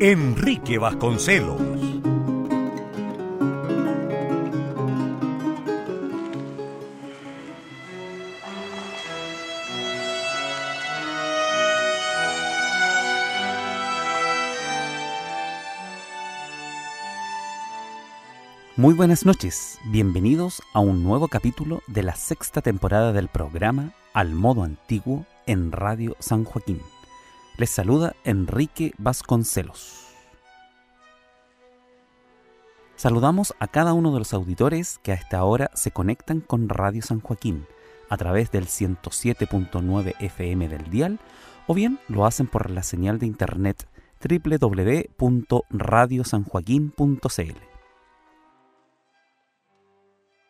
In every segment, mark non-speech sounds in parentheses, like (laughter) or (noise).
Enrique Vasconcelos. Muy buenas noches, bienvenidos a un nuevo capítulo de la sexta temporada del programa Al modo antiguo en Radio San Joaquín. Les saluda Enrique Vasconcelos. Saludamos a cada uno de los auditores que a esta hora se conectan con Radio San Joaquín a través del 107.9 FM del dial o bien lo hacen por la señal de internet www.radiosanjoaquín.cl.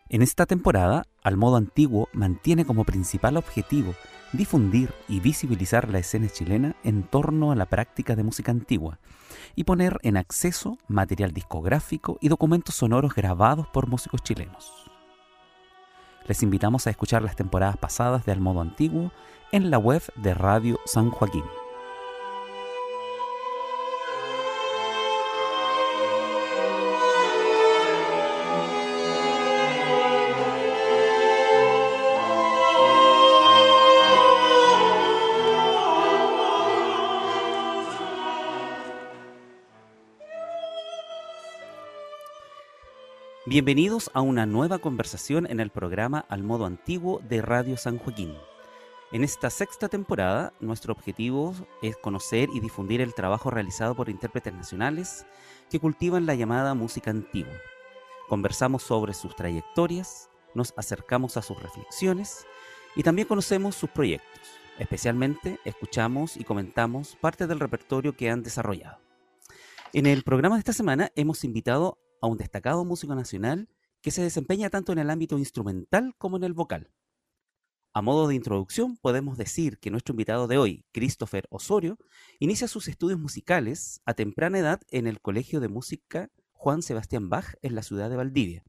En esta temporada, Al Modo Antiguo mantiene como principal objetivo difundir y visibilizar la escena chilena en torno a la práctica de música antigua y poner en acceso material discográfico y documentos sonoros grabados por músicos chilenos. Les invitamos a escuchar las temporadas pasadas de Al Modo Antiguo en la web de Radio San Joaquín. Bienvenidos a una nueva conversación en el programa Al Modo Antiguo de Radio San Joaquín. En esta sexta temporada, nuestro objetivo es conocer y difundir el trabajo realizado por intérpretes nacionales que cultivan la llamada música antigua. Conversamos sobre sus trayectorias, nos acercamos a sus reflexiones y también conocemos sus proyectos. Especialmente escuchamos y comentamos parte del repertorio que han desarrollado. En el programa de esta semana hemos invitado a un destacado músico nacional que se desempeña tanto en el ámbito instrumental como en el vocal. A modo de introducción, podemos decir que nuestro invitado de hoy, Christopher Osorio, inicia sus estudios musicales a temprana edad en el Colegio de Música Juan Sebastián Bach en la ciudad de Valdivia.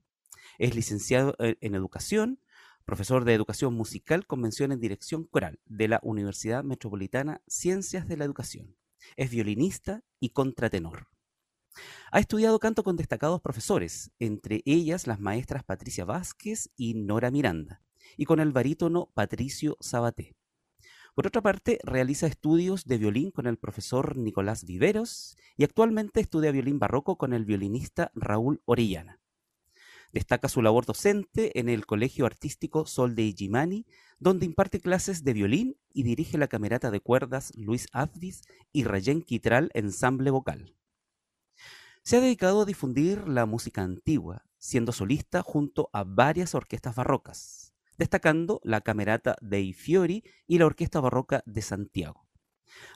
Es licenciado eh, en Educación, profesor de Educación Musical con mención en Dirección Coral de la Universidad Metropolitana Ciencias de la Educación. Es violinista y contratenor. Ha estudiado canto con destacados profesores, entre ellas las maestras Patricia Vázquez y Nora Miranda, y con el barítono Patricio Sabaté. Por otra parte, realiza estudios de violín con el profesor Nicolás Viveros y actualmente estudia violín barroco con el violinista Raúl Orellana. Destaca su labor docente en el Colegio Artístico Sol de Igimani, donde imparte clases de violín y dirige la camerata de cuerdas Luis Advis y Rayén Quitral Ensamble Vocal. Se ha dedicado a difundir la música antigua, siendo solista junto a varias orquestas barrocas, destacando la Camerata dei Fiori y la Orquesta Barroca de Santiago.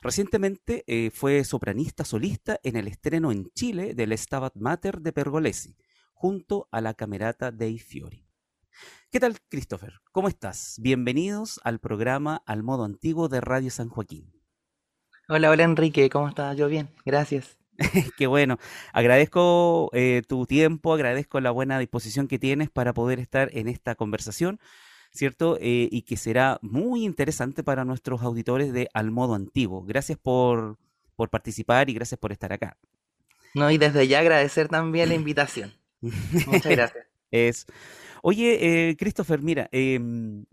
Recientemente eh, fue sopranista solista en el estreno en Chile del Stabat Mater de Pergolesi, junto a la Camerata dei Fiori. ¿Qué tal, Christopher? ¿Cómo estás? Bienvenidos al programa Al Modo Antiguo de Radio San Joaquín. Hola, hola Enrique, ¿cómo estás? Yo bien, gracias. (laughs) Qué bueno. Agradezco eh, tu tiempo, agradezco la buena disposición que tienes para poder estar en esta conversación, ¿cierto? Eh, y que será muy interesante para nuestros auditores de Al Modo Antiguo. Gracias por, por participar y gracias por estar acá. No, y desde ya agradecer también la invitación. Muchas (laughs) gracias. Es. Oye, eh, Christopher, mira, em,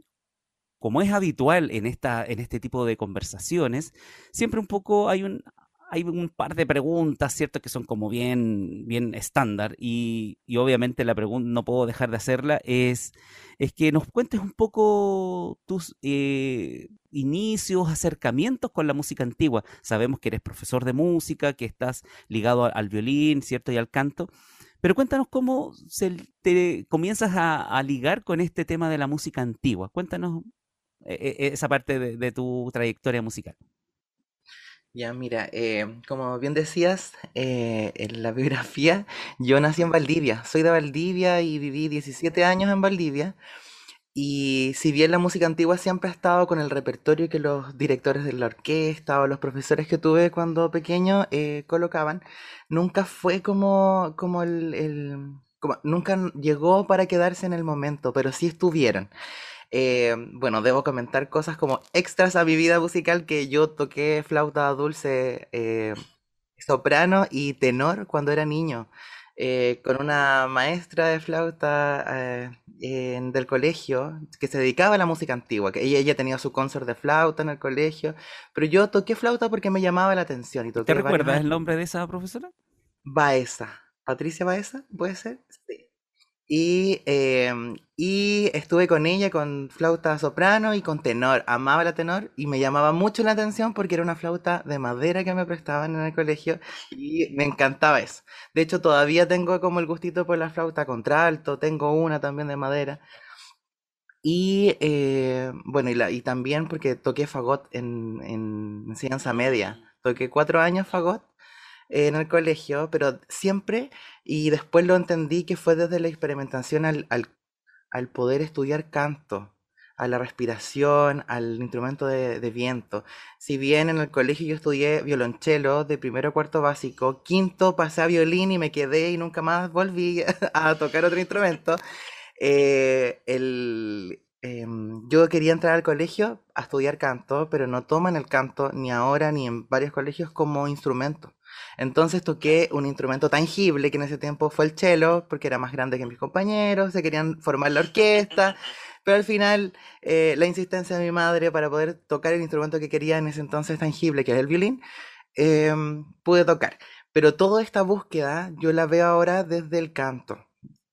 como es habitual en, esta, en este tipo de conversaciones, siempre un poco hay un, hay un par de preguntas, ¿cierto? Que son como bien, bien estándar y, obviamente la pregunta, no puedo dejar de hacerla, es, es que nos cuentes un poco tus eh, inicios, acercamientos con la música antigua. Sabemos que eres profesor de música, que estás ligado al violín, ¿cierto? Y al canto. Pero cuéntanos cómo se te comienzas a, ligar con este tema de la música antigua. Cuéntanos eh, eh, esa parte de tu trayectoria musical. Ya, mira, eh, como bien decías eh, en la biografía, (laughs) yo nací en Valdivia, soy de Valdivia y viví 17 años en Valdivia. Y si bien la música antigua siempre ha estado con el repertorio que los directores de la orquesta o los profesores que tuve cuando pequeño eh, colocaban, nunca fue como, como el, el- como- nunca llegó para quedarse en el momento, pero sí estuvieron. Eh, bueno, debo comentar cosas como extras a mi vida musical que yo toqué flauta dulce, eh, soprano y tenor cuando era niño, eh, con una maestra de flauta del colegio que se dedicaba a la música antigua, que ella, ella tenía su concert de flauta en el colegio, pero yo toqué flauta porque me llamaba la atención y ¿Te toqué varios recuerdas el nombre de esa profesora? Baeza, Patricia Baeza, ¿puede ser? Sí. Y, em, y estuve con ella con flauta soprano y con tenor. Amaba la tenor y me llamaba mucho la atención porque era una flauta de madera que me prestaban en el colegio y me encantaba eso. De hecho, todavía tengo como el gustito por la flauta contralto, tengo una también de madera. Y eh, bueno, y, la- y también porque toqué fagot en, en enseñanza media. Toqué cuatro años fagot en el colegio, pero siempre, y después lo entendí que fue desde la experimentación al, al, poder estudiar canto, a la respiración, al instrumento de, de viento. Si bien en el colegio yo estudié violonchelo de primero a cuarto básico, quinto pasé a violín y me quedé y nunca más volví (laughs) a tocar otro instrumento, eh, el, em, yo quería entrar al colegio a estudiar canto, pero no toman el canto ni ahora ni en varios colegios como instrumento. Entonces toqué un instrumento tangible que en ese tiempo fue el cello, porque era más grande que mis compañeros, se querían formar la orquesta, pero al final eh, la insistencia de mi madre para poder tocar el instrumento que quería en ese entonces tangible, que era el violín, em, pude tocar. Pero toda esta búsqueda yo la veo ahora desde el canto.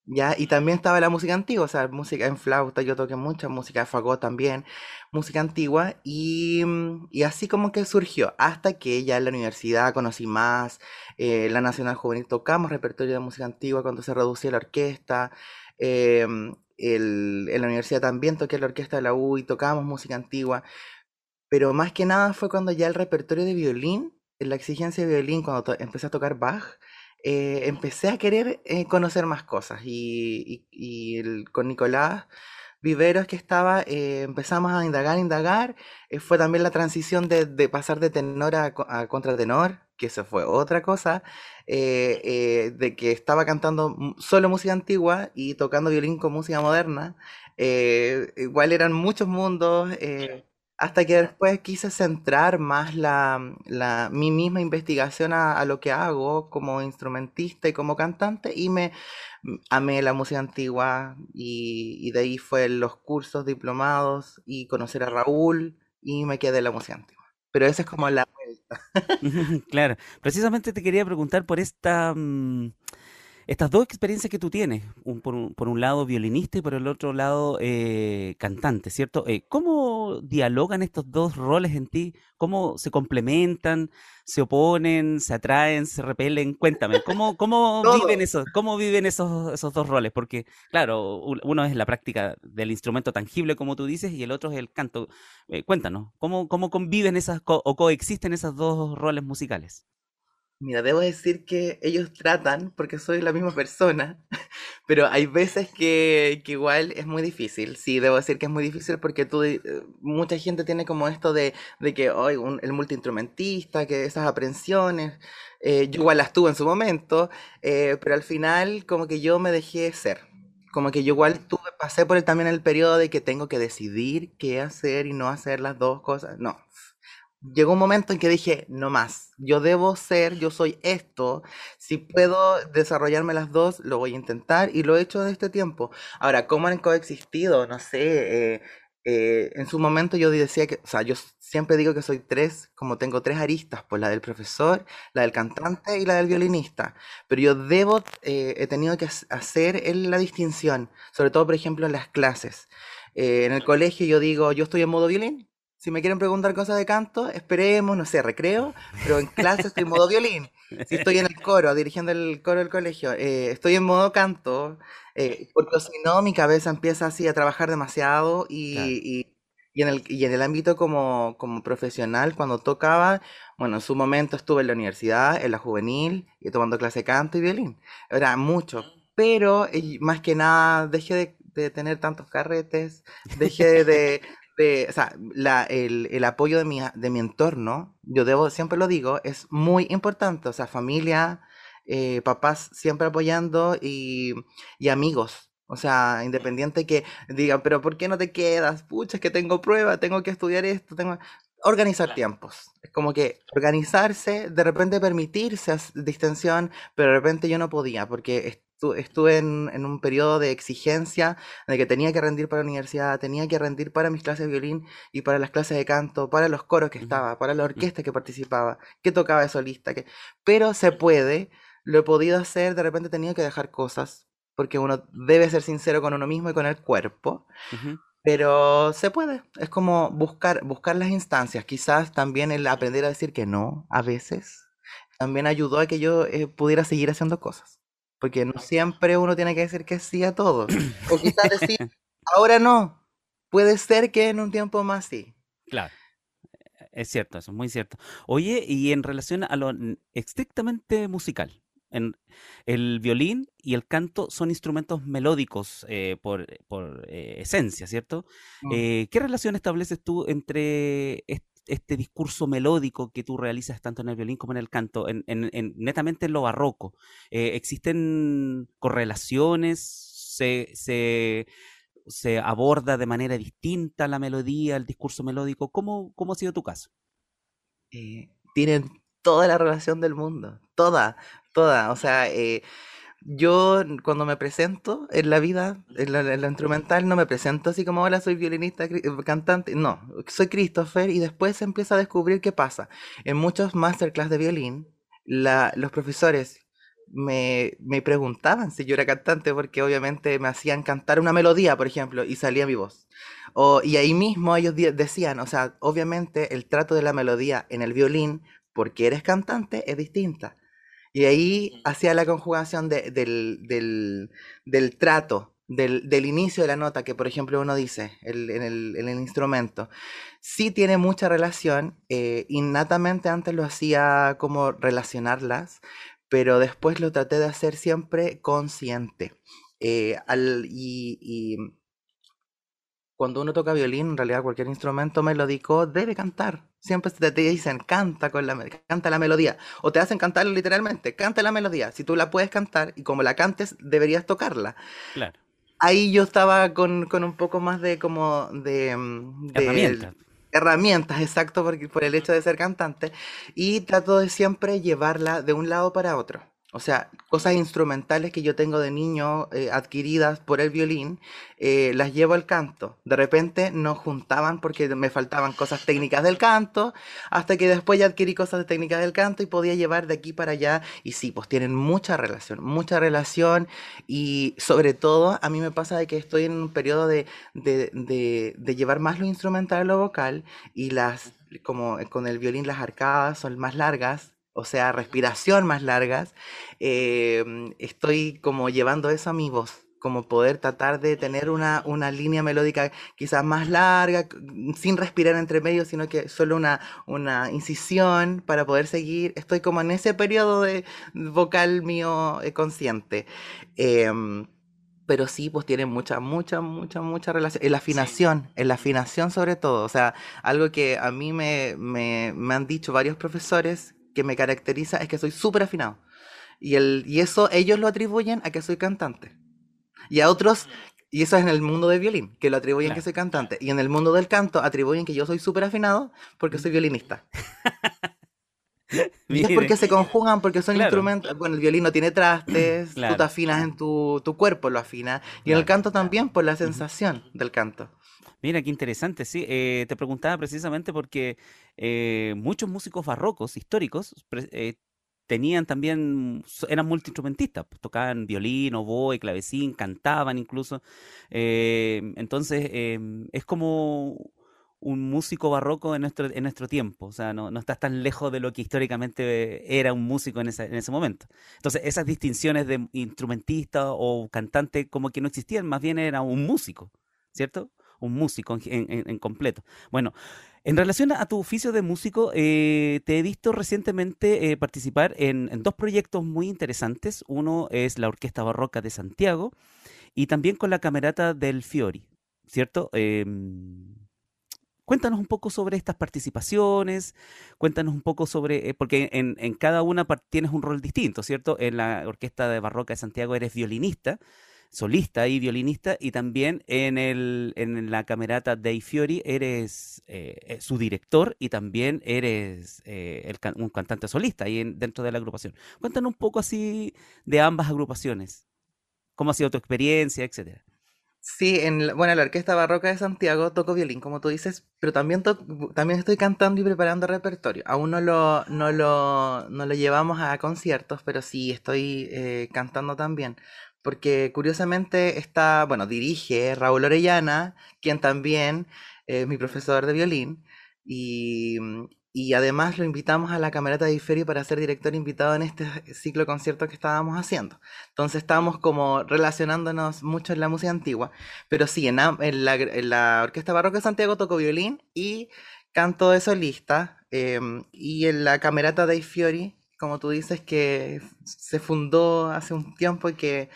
¿Ya? Y también estaba la música antigua, o sea, música en flauta, yo toqué mucha música fagot también, música antigua, y, mm, y así como que surgió, hasta que ya en la universidad conocí más, eh, la Nacional Juvenil tocamos repertorio de música antigua cuando se reducía la orquesta, em, el- en la universidad también toqué la orquesta de la U y tocábamos música antigua, pero más que nada fue cuando ya el repertorio de violín, la exigencia de violín, cuando empecé a tocar Bach, eh, empecé a querer eh, conocer más cosas. Y, con Nicolás Viveros que estaba, eh, empezamos a indagar, indagar. eh, fue también la transición de, pasar de tenor a, co- a contratenor, que eso fue otra cosa, de que estaba cantando solo música antigua y tocando violín con música moderna. igual eran muchos mundos. Hasta que después quise centrar más la, la- mi misma investigación a, lo que hago como instrumentista y como cantante y me m- amé la música antigua y, y de ahí fue los cursos diplomados y conocer a Raúl y me quedé en la música antigua. Pero esa es como la vuelta. (laughs) Claro, precisamente te quería preguntar por esta, mm, estas dos experiencias que tú tienes, un- por un, por un lado violinista y por el otro lado eh, cantante, ¿cierto? Eh, ¿cómo dialogan estos dos roles en ti? ¿Cómo se complementan, se oponen, se atraen, se repelen? Cuéntame, ¿cómo, (laughs) cómo viven esos, cómo viven esos, esos dos roles? Porque, claro, uno es la práctica del instrumento tangible, como tú dices, y el otro es el canto. Eh, cuéntanos, ¿cómo, cómo conviven esas co- o coexisten esos dos roles musicales? Mira, debo decir que ellos tratan, porque soy la misma persona, (laughs) pero hay veces que, que igual es muy difícil. Sí, debo decir que es muy difícil porque tú, eh, mucha gente tiene como esto de, de que hoy el multiinstrumentista, que esas aprensiones, eh, yo igual las tuve en su momento, eh, pero al final como que yo me dejé ser. Como que yo igual tuve, pasé por el, también el periodo de que tengo que decidir qué hacer y no hacer las dos cosas. No, llegó un momento en que dije, no más, yo debo ser, yo soy esto, si puedo desarrollarme las dos, lo voy a intentar y lo he hecho de este tiempo. Ahora, ¿cómo han coexistido? No sé, eh, eh, en su momento yo decía que, o sea, yo siempre digo que soy tres, como tengo tres aristas, pues la del profesor, la del cantante y la del violinista, pero yo debo, eh, he tenido que hac- hacer la distinción, sobre todo, por ejemplo, en las clases. Eh, en el colegio yo digo, yo estoy en modo violín. Si me quieren preguntar cosas de canto, esperemos, no sé, recreo, pero en clase estoy en modo violín. Si estoy en el coro, dirigiendo el coro del colegio, eh, estoy en modo canto, eh, porque si no, mi cabeza empieza así a trabajar demasiado Claro. y, y- Y en el, y en el ámbito como, como profesional, cuando tocaba, bueno, en su momento estuve en la universidad, en la juvenil, y tomando clase de canto y violín. Era mucho, pero más que nada dejé de, de tener tantos carretes, dejé de, de, o sea, la, el, el, apoyo de mi, de mi entorno, yo debo, siempre lo digo, es muy importante, o sea, familia, eh, papás siempre apoyando y, y amigos, o sea, independiente que digan, pero ¿por qué no te quedas? Pucha, es que tengo prueba, tengo que estudiar esto, tengo... Organizar tiempos. Es como que organizarse, de repente permitirse distensión, pero de repente yo no podía porque estuve en, en, un periodo de exigencia de que tenía que rendir para la universidad, tenía que rendir para mis clases de violín y para las clases de canto, para los coros que estaba, para la orquesta que participaba, que tocaba de solista. Que... Pero se puede, lo he podido hacer, de repente he tenido que dejar cosas, porque uno debe ser sincero con uno mismo y con el cuerpo. Pero se puede, es como buscar, buscar las instancias. Quizás también el aprender a decir que no a veces también ayudó a que yo eh, pudiera seguir haciendo cosas. Porque no siempre uno tiene que decir que sí a todo. (coughs) O quizás decir, ahora no. Puede ser que en un tiempo más sí. Claro. Es cierto, eso es muy cierto. Oye, y en relación a lo estrictamente musical, en, el violín y el canto son instrumentos melódicos eh, por, por eh, esencia, ¿cierto? Mm. Eh, ¿Qué relación estableces tú entre este, discurso melódico que tú realizas tanto en el violín como en el canto, en, en, netamente en lo barroco? ¿Existen correlaciones? ¿Se, se, se aborda de manera distinta la melodía, el discurso melódico? ¿Cómo, cómo ha sido tu caso? tienen toda la relación del mundo, toda, toda. O sea, eh, yo cuando me presento en la vida, en la, instrumental, no me presento así como, hola, soy violinista, eh, cantante. No, soy Christopher y después se empieza a descubrir qué pasa. En muchos masterclass de violín, la, los profesores me, me, preguntaban si yo era cantante porque obviamente me hacían cantar una melodía, por ejemplo, y salía mi voz. O, y ahí mismo ellos decían, o sea, obviamente el trato de la melodía en el violín porque eres cantante es distinta. Y ahí hacía la conjugación del, del, trato, del, del, inicio de la nota, que por ejemplo uno dice el, en, el, en, el, instrumento. Sí tiene mucha relación, eh, innatamente antes lo hacía como relacionarlas, pero después lo traté de hacer siempre consciente. Eh, al, y cuando uno toca violín, en realidad cualquier instrumento melódico debe cantar. Siempre te, dicen, canta, con la, canta la melodía. O te hacen cantar literalmente, canta la melodía. Si tú la puedes cantar y como la cantes, deberías tocarla. Claro. Ahí yo estaba con, un poco más de como de... Mm, herramientas. Herramientas, exacto, porque, por el hecho de ser cantante. Y trato de siempre llevarla de un lado para otro. O sea, cosas instrumentales que yo tengo de niño eh, adquiridas por el violín, eh, las llevo al canto. De repente no juntaban porque me faltaban cosas técnicas del canto, hasta que después ya adquirí cosas técnicas del canto y podía llevar de aquí para allá. Y sí, pues tienen mucha relación, mucha relación. Y sobre todo, a mí me pasa de que estoy en un periodo de, de, de, de llevar más lo instrumental a lo vocal y las, como con el violín, las arcadas son más largas o sea, respiración más largas, em, estoy como llevando eso a mi voz, como poder tratar de tener una, una línea melódica quizás más larga, sin respirar entre medio, sino que solo una, una incisión para poder seguir. Estoy como en ese periodo de vocal mío eh, consciente. Em, pero sí, pues tiene mucha, mucha, mucha, mucha relación. En la afinación, en la afinación sobre todo. O sea, algo que a mí me, me, me han dicho varios profesores que me caracteriza es que soy súper afinado. Y, el, y eso ellos lo atribuyen a que soy cantante. Y a otros, y eso es en el mundo del violín, que lo atribuyen a que soy cantante. Y en el mundo del canto atribuyen que yo soy súper afinado porque soy violinista. (laughs) y es porque se conjugan, porque son instrumentos. Bueno, el violín no tiene trastes, tú te afinas en tu, tu cuerpo, lo afinas. Y en el canto también por la sensación del canto. Mira, qué interesante, sí. Eh, te preguntaba precisamente porque eh, muchos músicos barrocos históricos eh, tenían también, eran multiinstrumentistas, pues, tocaban violín, oboe, clavecín, cantaban incluso. entonces, em, es como un músico barroco en nuestro, en nuestro tiempo, o sea, no, no estás tan lejos de lo que históricamente era un músico en, ese en ese momento. Entonces, esas distinciones de instrumentista o cantante como que no existían, más bien era un músico, ¿cierto? Un músico en, completo. Bueno, en relación a tu oficio de músico, eh, te he visto recientemente eh, participar en, dos proyectos muy interesantes. Uno es la Orquesta Barroca de Santiago y también con la Camerata del Fiori, ¿cierto? Em, cuéntanos un poco sobre estas participaciones, cuéntanos un poco sobre, eh, porque en, en, cada una tienes un rol distinto, ¿cierto? En la Orquesta de Barroca de Santiago eres violinista, solista y violinista, y también en, el, en la camerata Dei Fiori eres eh, eh, su director y también eres eh, un cantante solista ahí dentro de la agrupación. Cuéntanos un poco así de ambas agrupaciones. ¿Cómo ha sido tu experiencia, etcétera? Sí, en bueno, la Orquesta Barroca de Santiago toco violín, como tú dices, pero también, también estoy cantando y preparando repertorio. Aún no lo, no lo, no lo llevamos a conciertos, pero sí estoy cantando también porque curiosamente está, bueno, dirige Raúl Orellana, quien también es mi profesor de violín, y, y, además lo invitamos a la Camerata de Iferi para ser director invitado en este ciclo de conciertos que estábamos haciendo. Entonces estábamos como relacionándonos mucho en la música antigua, pero sí, en, la, Orquesta Barroca de Santiago toco violín y canto de solista, em, y en la Camerata de Fiori como tú dices, que se fundó hace un tiempo y que,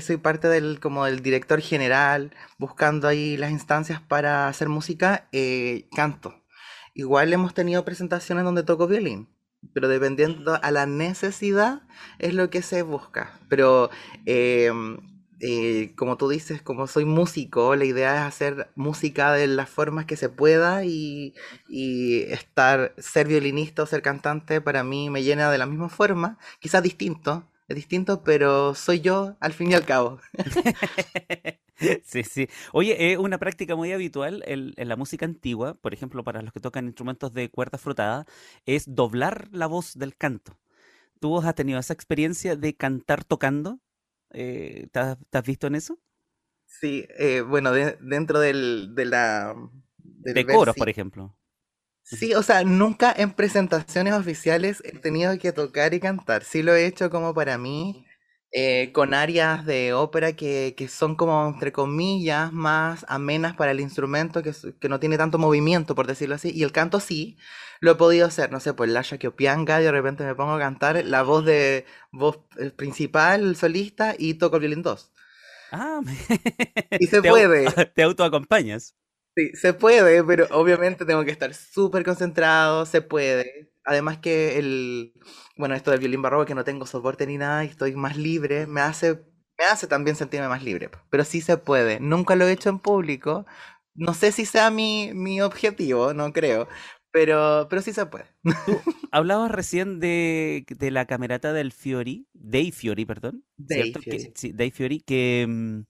soy parte del, como del director general, buscando ahí las instancias para hacer música, eh, canto. Igual hemos tenido presentaciones donde toco violín, pero dependiendo a la necesidad es lo que se busca. Pero em, eh, como tú dices, como soy músico, la idea es hacer música de las formas que se pueda y, estar, ser violinista o ser cantante para mí me llena de la misma forma, quizás distinto, es distinto, pero soy yo al fin y al cabo. (laughs) Sí, sí. Oye, es una práctica muy habitual en, la música antigua, por ejemplo, para los que tocan instrumentos de cuerda frotada, es doblar la voz del canto. ¿Tú has tenido esa experiencia de cantar tocando? Eh, ¿te, has, visto en eso? Sí, eh, bueno, dentro del, de la... de coros, por ejemplo. Sí, o sea, nunca en presentaciones oficiales he tenido que tocar y cantar. Sí lo he hecho como para mí, eh, con áreas de ópera que, que, son como, entre comillas, más amenas para el instrumento, que, que, no tiene tanto movimiento, por decirlo así. Y el canto sí, lo he podido hacer, no sé, pues Lasha Kiopianga, y de repente me pongo a cantar la voz de voz principal, solista, y toco el violín 2. Ah, (laughs) y se puede. (laughs) Te autoacompañas. Sí, se puede, pero obviamente tengo que estar súper concentrado, se puede. Además que el, bueno, esto del violín barroco, que no tengo soporte ni nada y estoy más libre, me hace, me hace también sentirme más libre. Pero sí se puede. Nunca lo he hecho en público. No sé si sea mi, mi objetivo, no creo. Pero, pero sí se puede. Tú (laughs) hablabas recién de, de la camerata del Fiori, Dei Fiori, perdón. Dei Fiori. sí, Dei Fiori, que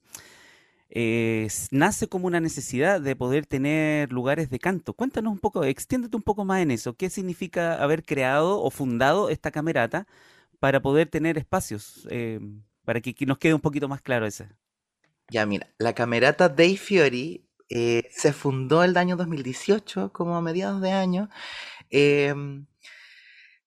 mm, nace como una necesidad de poder tener lugares de canto. Cuéntanos un poco, extiéndete un poco más en eso. ¿Qué significa haber creado o fundado esta camerata para poder tener espacios? Eh, para que, nos quede un poquito más claro ese. Ya, mira, la camerata Dei Fiori eh, se fundó el año 2018, como a mediados de año, em,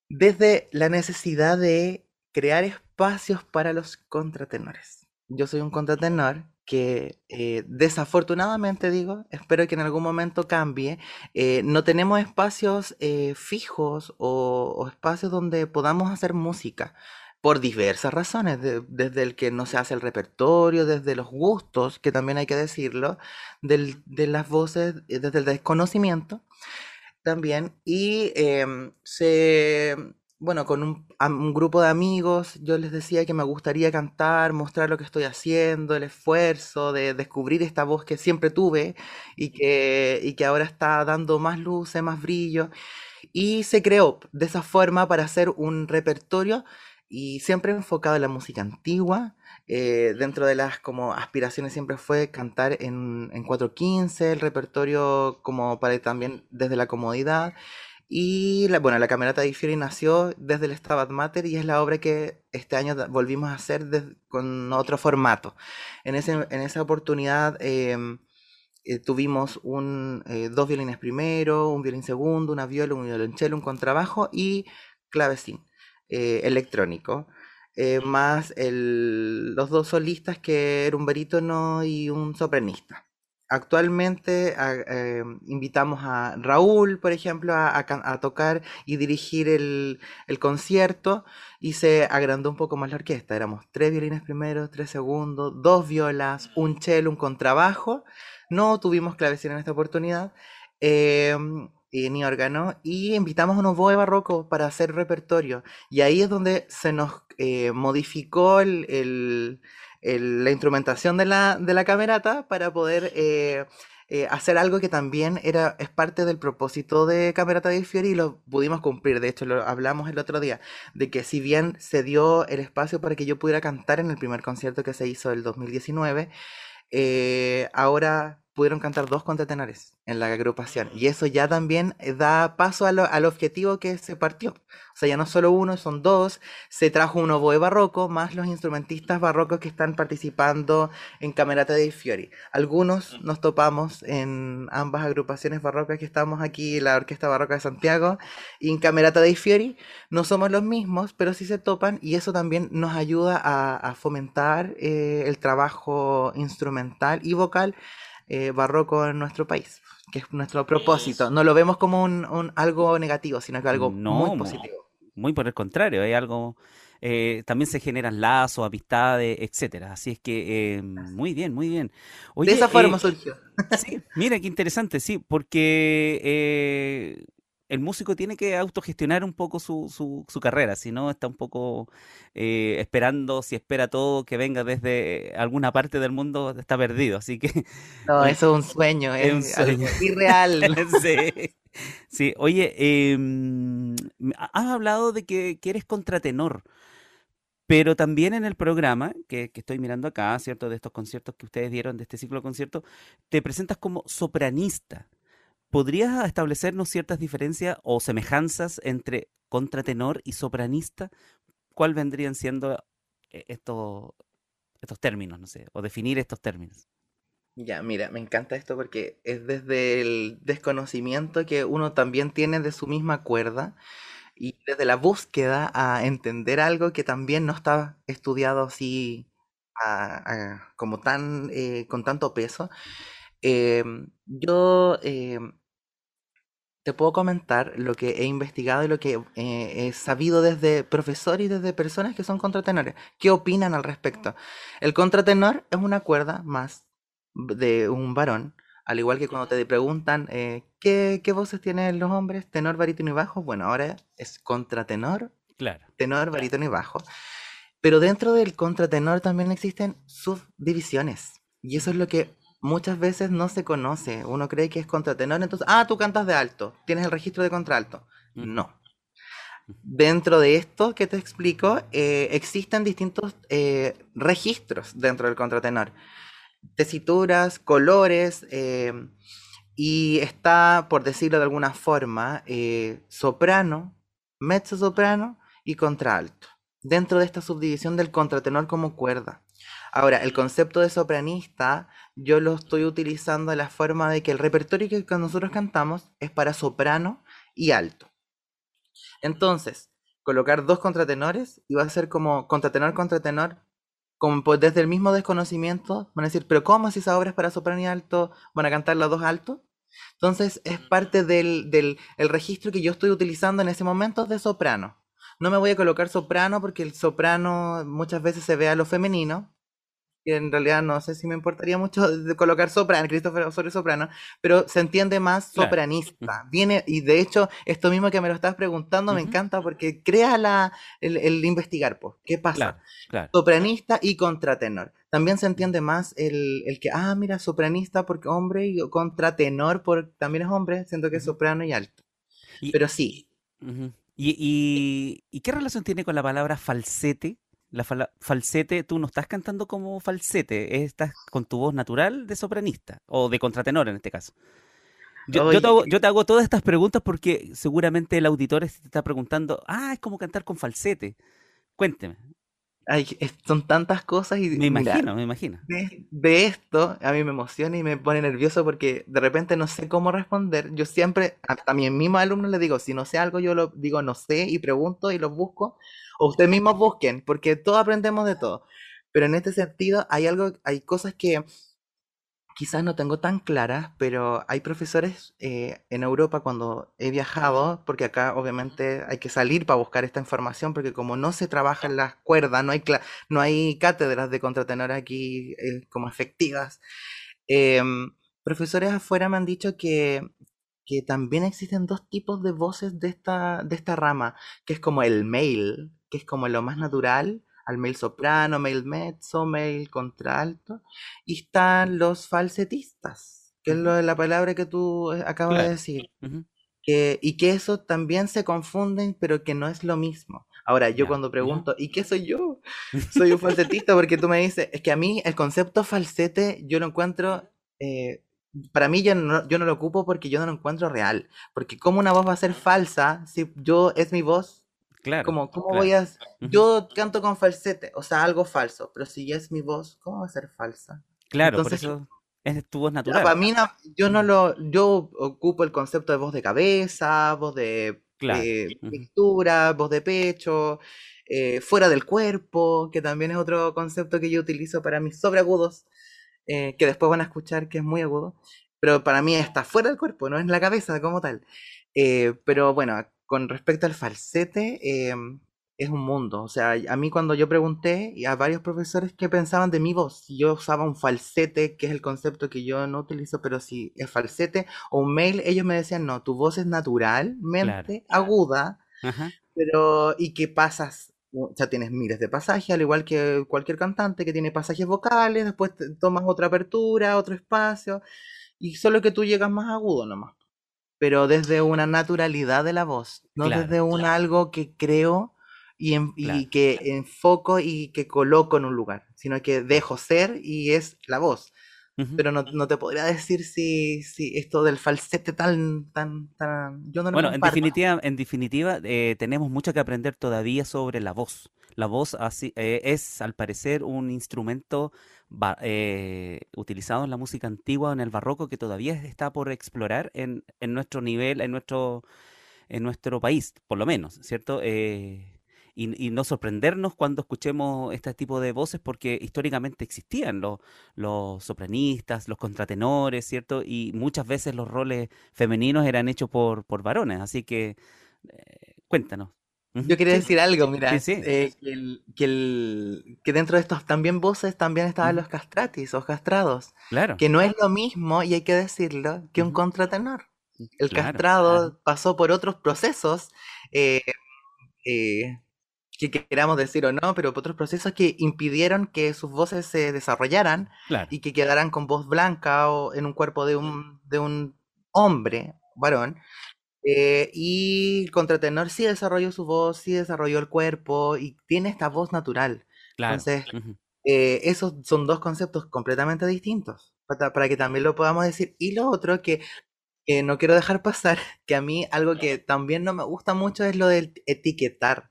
desde la necesidad de crear espacios para los contratenores. Yo soy un contratenor que eh, desafortunadamente digo, espero que en algún momento cambie, eh, no tenemos espacios eh, fijos o, espacios donde podamos hacer música por diversas razones, desde el que no se hace el repertorio, desde los gustos, que también hay que decirlo, de las voces, desde el desconocimiento también, y em, se bueno, con un, grupo de amigos, yo les decía que me gustaría cantar, mostrar lo que estoy haciendo, el esfuerzo de descubrir esta voz que siempre tuve y que, y que ahora está dando más luces, más brillo. Y se creó de esa forma para hacer un repertorio y siempre enfocado en la música antigua. Eh, dentro de las como aspiraciones siempre fue cantar en, en 415, el repertorio como para también desde la comodidad. Y la, bueno, la Camerata di Fiori nació desde el Stabat Mater y es la obra que este año volvimos a hacer con otro formato. En, ese, en esa oportunidad em, eh, tuvimos un, eh, dos violines primero, un violín segundo, una viola, un violonchelo, un contrabajo y clavecín eh, electrónico. más el, los dos solistas que era un barítono y un sopranista. Actualmente eh, invitamos a Raúl, por ejemplo, a, tocar y dirigir el, concierto y se agrandó un poco más la orquesta. Éramos tres violines primero, tres segundos, dos violas, un cello, un contrabajo. No tuvimos clavecina en esta oportunidad. Em, ni órgano, y invitamos a un oboe barroco para hacer repertorio. Y ahí es donde se nos eh, modificó el, la instrumentación de la, de la camerata para poder eh, eh, hacer algo que también era, es parte del propósito de Camerata de Fiori y lo pudimos cumplir. De hecho, lo hablamos el otro día, de que si bien se dio el espacio para que yo pudiera cantar en el primer concierto que se hizo el 2019, ahora pudieron cantar dos contratenores en la agrupación. Y eso ya también eh, da paso al objetivo que se partió. O sea, ya no solo uno, son dos. Se trajo un oboe barroco, más los instrumentistas barrocos que están participando en Camerata dei Fiori. Algunos nos topamos en ambas agrupaciones barrocas que estamos aquí, la Orquesta Barroca de Santiago y en Camerata dei Fiori. No somos los mismos, pero sí se topan y eso también nos ayuda a, fomentar eh, el trabajo instrumental y vocal eh, barroco en nuestro país, que es nuestro propósito. No lo vemos como un, algo negativo, sino que algo muy positivo. Muy por el contrario, hay algo... Eh, también se generan lazos, amistades, etcétera. Así es que eh, muy bien, muy bien. de esa forma surgió. Sí, mira qué interesante, sí, porque el músico tiene que autogestionar un poco su, su, su carrera, si no está un poco eh, esperando, si espera todo que venga desde alguna parte del mundo, está perdido, así que... No, (laughs) eso es un sueño, es, un sueño. irreal. (laughs) sí. sí, oye, em, has hablado de que, que, eres contratenor, pero también en el programa, que, que estoy mirando acá, ¿cierto? De estos conciertos que ustedes dieron, de este ciclo de conciertos, te presentas como sopranista. ¿Podrías establecernos ciertas diferencias o semejanzas entre contratenor y sopranista? ¿Cuál vendrían siendo eh, estos, estos términos, no sé, o definir estos términos? Ya, mira, me encanta esto porque es desde el desconocimiento que uno también tiene de su misma cuerda y desde la búsqueda a entender algo que también no está estudiado así como tan eh, con tanto peso. Em, yo em, te puedo comentar lo que he investigado y lo que eh, he sabido desde profesores y desde personas que son contratenores. ¿Qué opinan al respecto? El contratenor es una cuerda más de un varón, al igual que cuando te preguntan eh, ¿qué, voces tienen los hombres, tenor, barítono y bajo. Bueno, ahora es contratenor, claro. tenor, barítono y bajo. Pero dentro del contratenor también existen subdivisiones. Y eso es lo que muchas veces no se conoce. Uno cree que es contratenor, entonces, ah, tú cantas de alto, tienes el registro de contralto. No. Dentro de esto que te explico, eh, existen distintos eh, registros dentro del contratenor. Tesituras, colores, eh, y está, por decirlo de alguna forma, soprano, mezzo soprano y contralto. Dentro de esta subdivisión del contratenor como cuerda. Ahora, el concepto de sopranista yo lo estoy utilizando de la forma de que el repertorio que nosotros cantamos es para soprano y alto. Entonces, colocar dos contratenores y va a ser como contratenor, contratenor, como desde el mismo desconocimiento, van a decir, pero ¿cómo si esa obra es para soprano y alto? ¿Van a cantar las dos altos? Entonces es parte del, del el registro que yo estoy utilizando en ese momento de soprano. No me voy a colocar soprano porque el soprano muchas veces se ve a lo femenino, que en realidad no sé si me importaría mucho colocar soprano, Christopher Osorio soprano, pero se entiende más sopranista. Viene, y de hecho, esto mismo que me lo estás preguntando me encanta porque crea la, el, investigar, pues, ¿qué pasa? Sopranista y contratenor. También se entiende más el, que, ah, mira, sopranista porque hombre y contratenor porque también es hombre, siento que es soprano y alto. pero sí. ¿Y, y, qué relación tiene con la palabra falsete? La falsete, tú no estás cantando como falsete, estás con tu voz natural de sopranista o de contratenor en este caso. Yo, te hago, todas estas preguntas porque seguramente el auditor te está preguntando, ah, es como cantar con falsete. Cuénteme. Ay, son tantas cosas y... Me imagino, me imagino. De, esto a mí me emociona y me pone nervioso porque de repente no sé cómo responder. Yo siempre, a, a mi mismo alumno le digo, si no sé algo, yo lo digo no sé y pregunto y lo busco o ustedes mismos busquen, porque todos aprendemos de todo. Pero en este sentido hay algo, hay cosas que quizás no tengo tan claras, pero hay profesores eh, en Europa cuando he viajado, porque acá obviamente hay que salir para buscar esta información, porque como no se trabaja las cuerdas, no hay, no hay cátedras de contratenor aquí eh, como efectivas, em, profesores afuera me han dicho que, que también existen dos tipos de voces de esta, de esta rama, que es como el mail, que es como lo más natural, al mail soprano, mail mezzo, mail contralto, y están los falsetistas, que es lo de la palabra que tú eh, acabas de decir. que, y que eso también se confunden, pero que no es lo mismo. Ahora, yo cuando pregunto, ¿y qué soy yo? (laughs) Soy un falsetista porque tú me dices, es que a mí el concepto falsete yo lo encuentro, eh, para mí yo no, yo no lo ocupo porque yo no lo encuentro real. Porque ¿cómo una voz va a ser falsa si yo es mi voz Claro. Como, ¿cómo voy a...? Yo canto con falsete, o sea, algo falso, pero si ya es mi voz, ¿cómo va a ser falsa? Claro, por eso es tu voz natural. Para mí, yo no lo... Yo ocupo el concepto de voz de cabeza, voz de claro. voz de pecho, eh, fuera del cuerpo, que también es otro concepto que yo utilizo para mis sobreagudos, eh, que después van a escuchar que es muy agudo, pero para mí está fuera del cuerpo, no es la cabeza como tal. Eh, pero bueno, con respecto al falsete, em, es un mundo. O sea, a mí cuando yo pregunté a varios profesores qué pensaban de mi voz, si yo usaba un falsete, que es el concepto que yo no utilizo, pero si es falsete o un mail, ellos me decían, no, tu voz es naturalmente aguda, pero y que pasas, o sea, tienes miles de pasajes, al igual que cualquier cantante que tiene pasajes vocales, después tomas otra apertura, otro espacio, y solo que tú llegas más agudo nomás pero desde una naturalidad de la voz, no desde un algo que creo y, que enfoco y que coloco en un lugar, sino que dejo ser y es la voz. Pero no, no, te podría decir si, si esto del falsete tan, tan, tan... Yo no bueno, en definitiva, en definitiva eh, tenemos mucho que aprender todavía sobre la voz. La voz así, eh, es, al parecer, un instrumento eh, utilizado en la música antigua, en el barroco, que todavía está por explorar en, en nuestro nivel, en nuestro, en nuestro país, por lo menos, ¿cierto? Eh, y, no sorprendernos cuando escuchemos este tipo de voces, porque históricamente existían los, sopranistas, los contratenores, ¿cierto? Y muchas veces los roles femeninos eran hechos por, por varones, así que eh, cuéntanos. Yo quería decir algo, mira, eh, que, el, que, dentro de estos también voces también estaban los castratis o castrados, claro. que no es lo mismo, y hay que decirlo, que un contratenor. El castrado pasó por otros procesos, eh, eh, que queramos decir o no, pero por otros procesos que impidieron que sus voces se desarrollaran y que quedaran con voz blanca o en un cuerpo de un, de un hombre, varón, eh, y contratenor sí desarrolló su voz, sí desarrolló el cuerpo y tiene esta voz natural. Entonces, eh, esos son dos conceptos completamente distintos, para, que también lo podamos decir. Y lo otro que no quiero dejar pasar, (laughs) que a mí algo que también no me gusta mucho es lo del etiquetar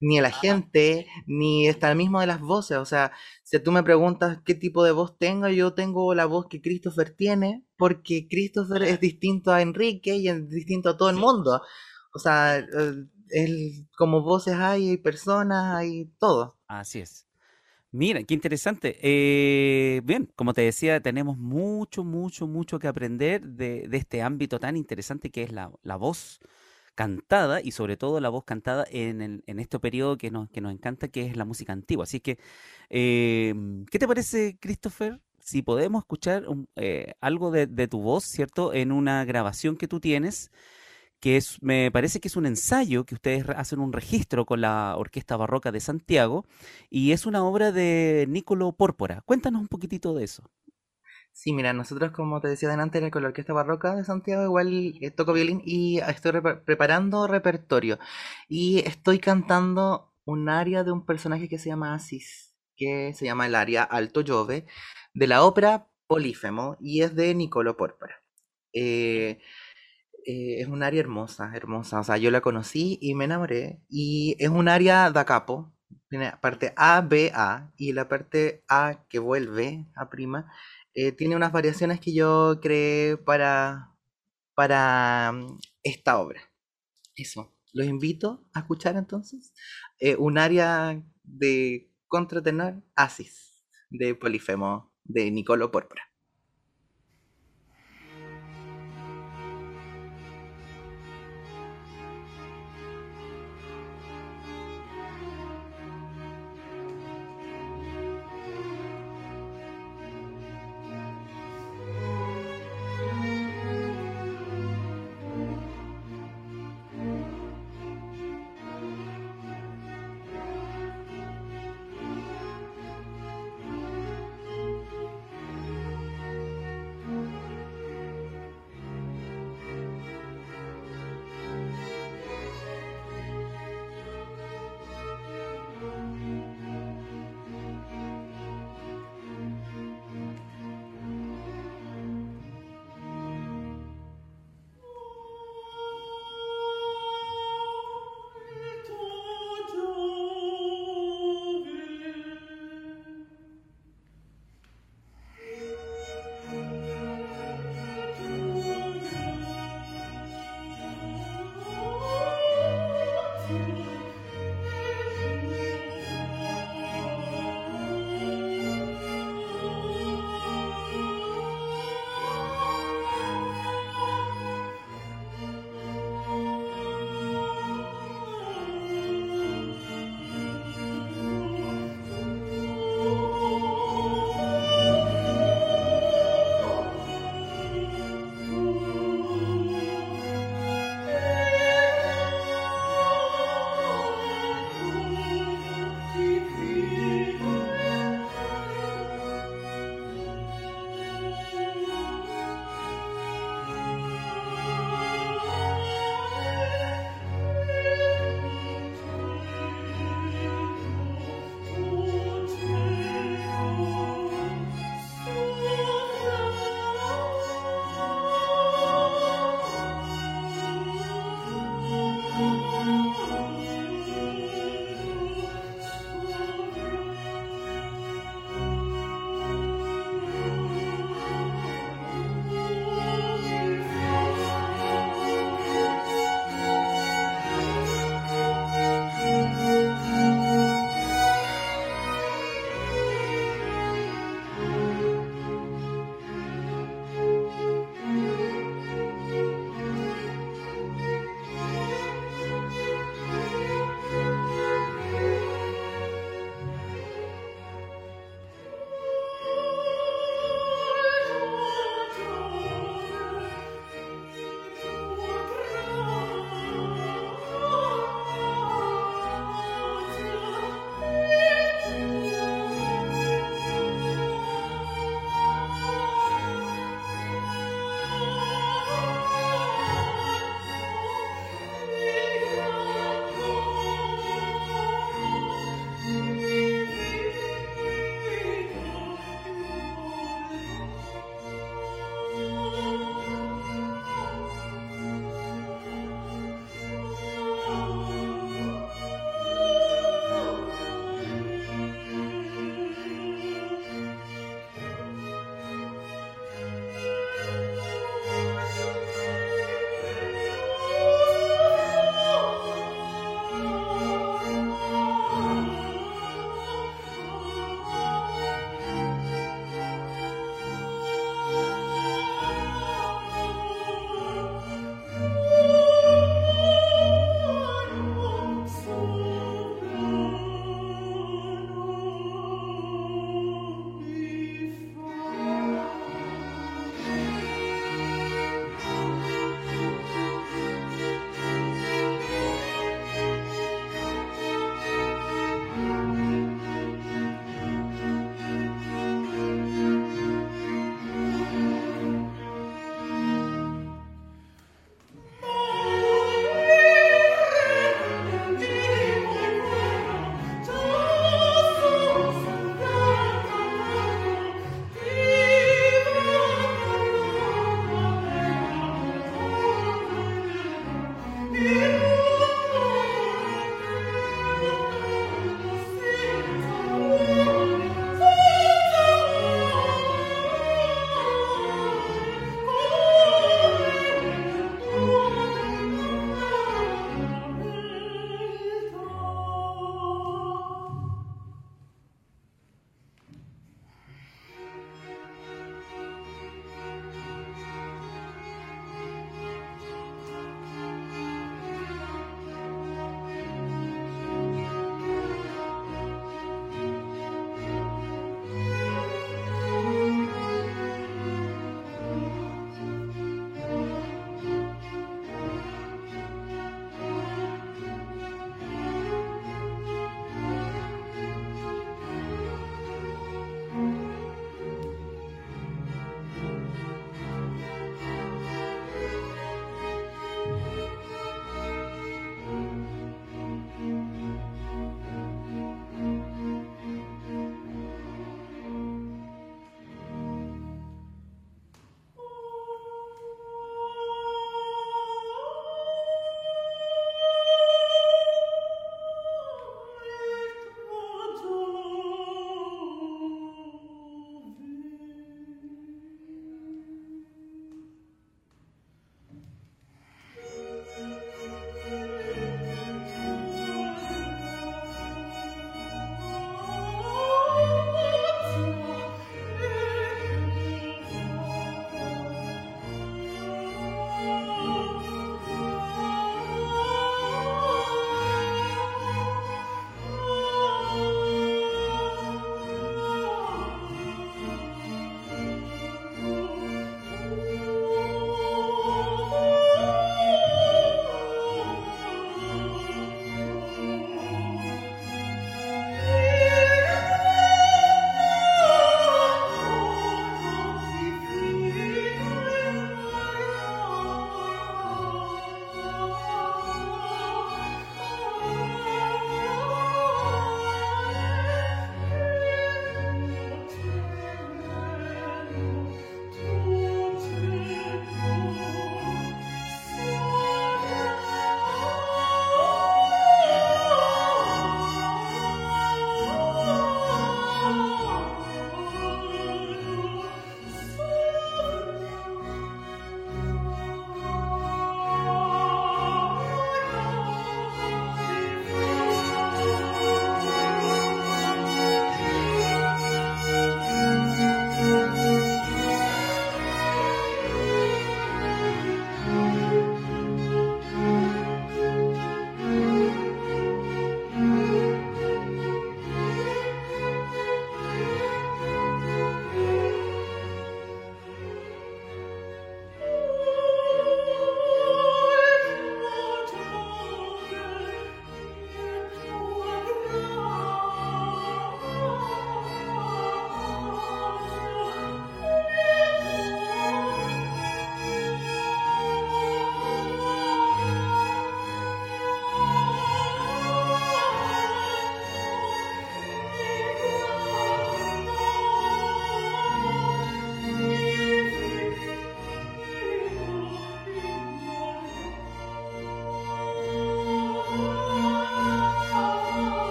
ni a la gente, ni está el mismo de las voces. O sea, si tú me preguntas qué tipo de voz tengo, yo tengo la voz que Christopher tiene, porque Christopher es distinto a Enrique y es distinto a todo el mundo. O sea, eh, como voces hay, hay personas, hay todo. Así es. Mira, qué interesante. Eh, bien, como te decía, tenemos mucho, mucho, mucho que aprender de, este ámbito tan interesante que es la, la voz cantada y sobre todo la voz cantada en, en este periodo que nos, que nos encanta, que es la música antigua. Así que, em, ¿qué te parece, Christopher? Si podemos escuchar eh, algo de, tu voz, ¿cierto? En una grabación que tú tienes, que es, me parece que es un ensayo que ustedes hacen un registro con la Orquesta Barroca de Santiago y es una obra de Nicolo Pórpora. Cuéntanos un poquitito de eso. Sí, mira, nosotros como te decía delante con la Orquesta Barroca de Santiago igual eh, toco violín y estoy preparando repertorio y estoy cantando un aria de un personaje que se llama Asis, que se llama el aria Alto Jove, de la ópera Polífemo y es de Nicolo Pórpora. Eh, eh, es un aria hermosa, hermosa, o sea, yo la conocí y me enamoré y es un aria da capo, tiene parte A, B, A y la parte A que vuelve a prima eh, tiene unas variaciones que yo creé para, para mm, esta obra. Eso, los invito a escuchar entonces eh, un área de contratenor Asis de Polifemo de Nicolo Pórpora.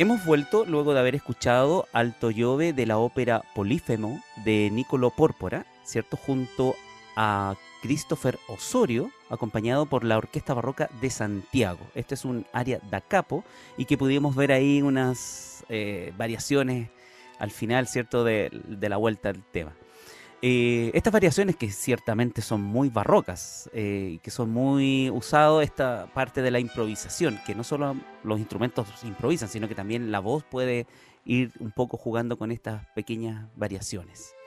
Hemos vuelto luego de haber escuchado Alto Llove de la ópera Polífemo de Nicolo Pórpora, ¿cierto? Junto a Christopher Osorio, acompañado por la Orquesta Barroca de Santiago. Este es un área da capo y que pudimos ver ahí unas eh, variaciones al final, ¿cierto?, de, de la vuelta al tema. Eh, estas variaciones que ciertamente son muy barrocas eh, y que son muy usados esta parte de la improvisación, que no solo los instrumentos improvisan, sino que también la voz puede ir un poco jugando con estas pequeñas variaciones.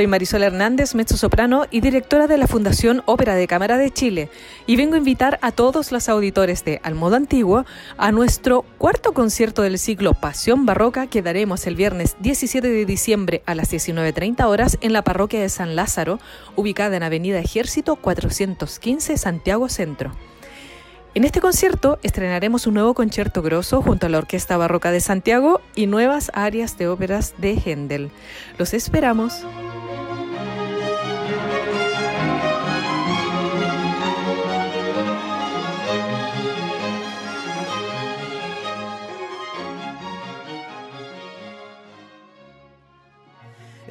Soy Marisol Hernández, mezzo-soprano y directora de la Fundación Ópera de Cámara de Chile, y vengo a invitar a todos los auditores de Al Modo Antiguo a nuestro cuarto concierto del ciclo Pasión Barroca que daremos el viernes 17 de diciembre a las 19.30 horas en la parroquia de San Lázaro, ubicada en Avenida Ejército 415, Santiago Centro. En este concierto estrenaremos un nuevo concierto grosso junto a la Orquesta Barroca de Santiago y nuevas áreas de óperas de Händel. Los esperamos.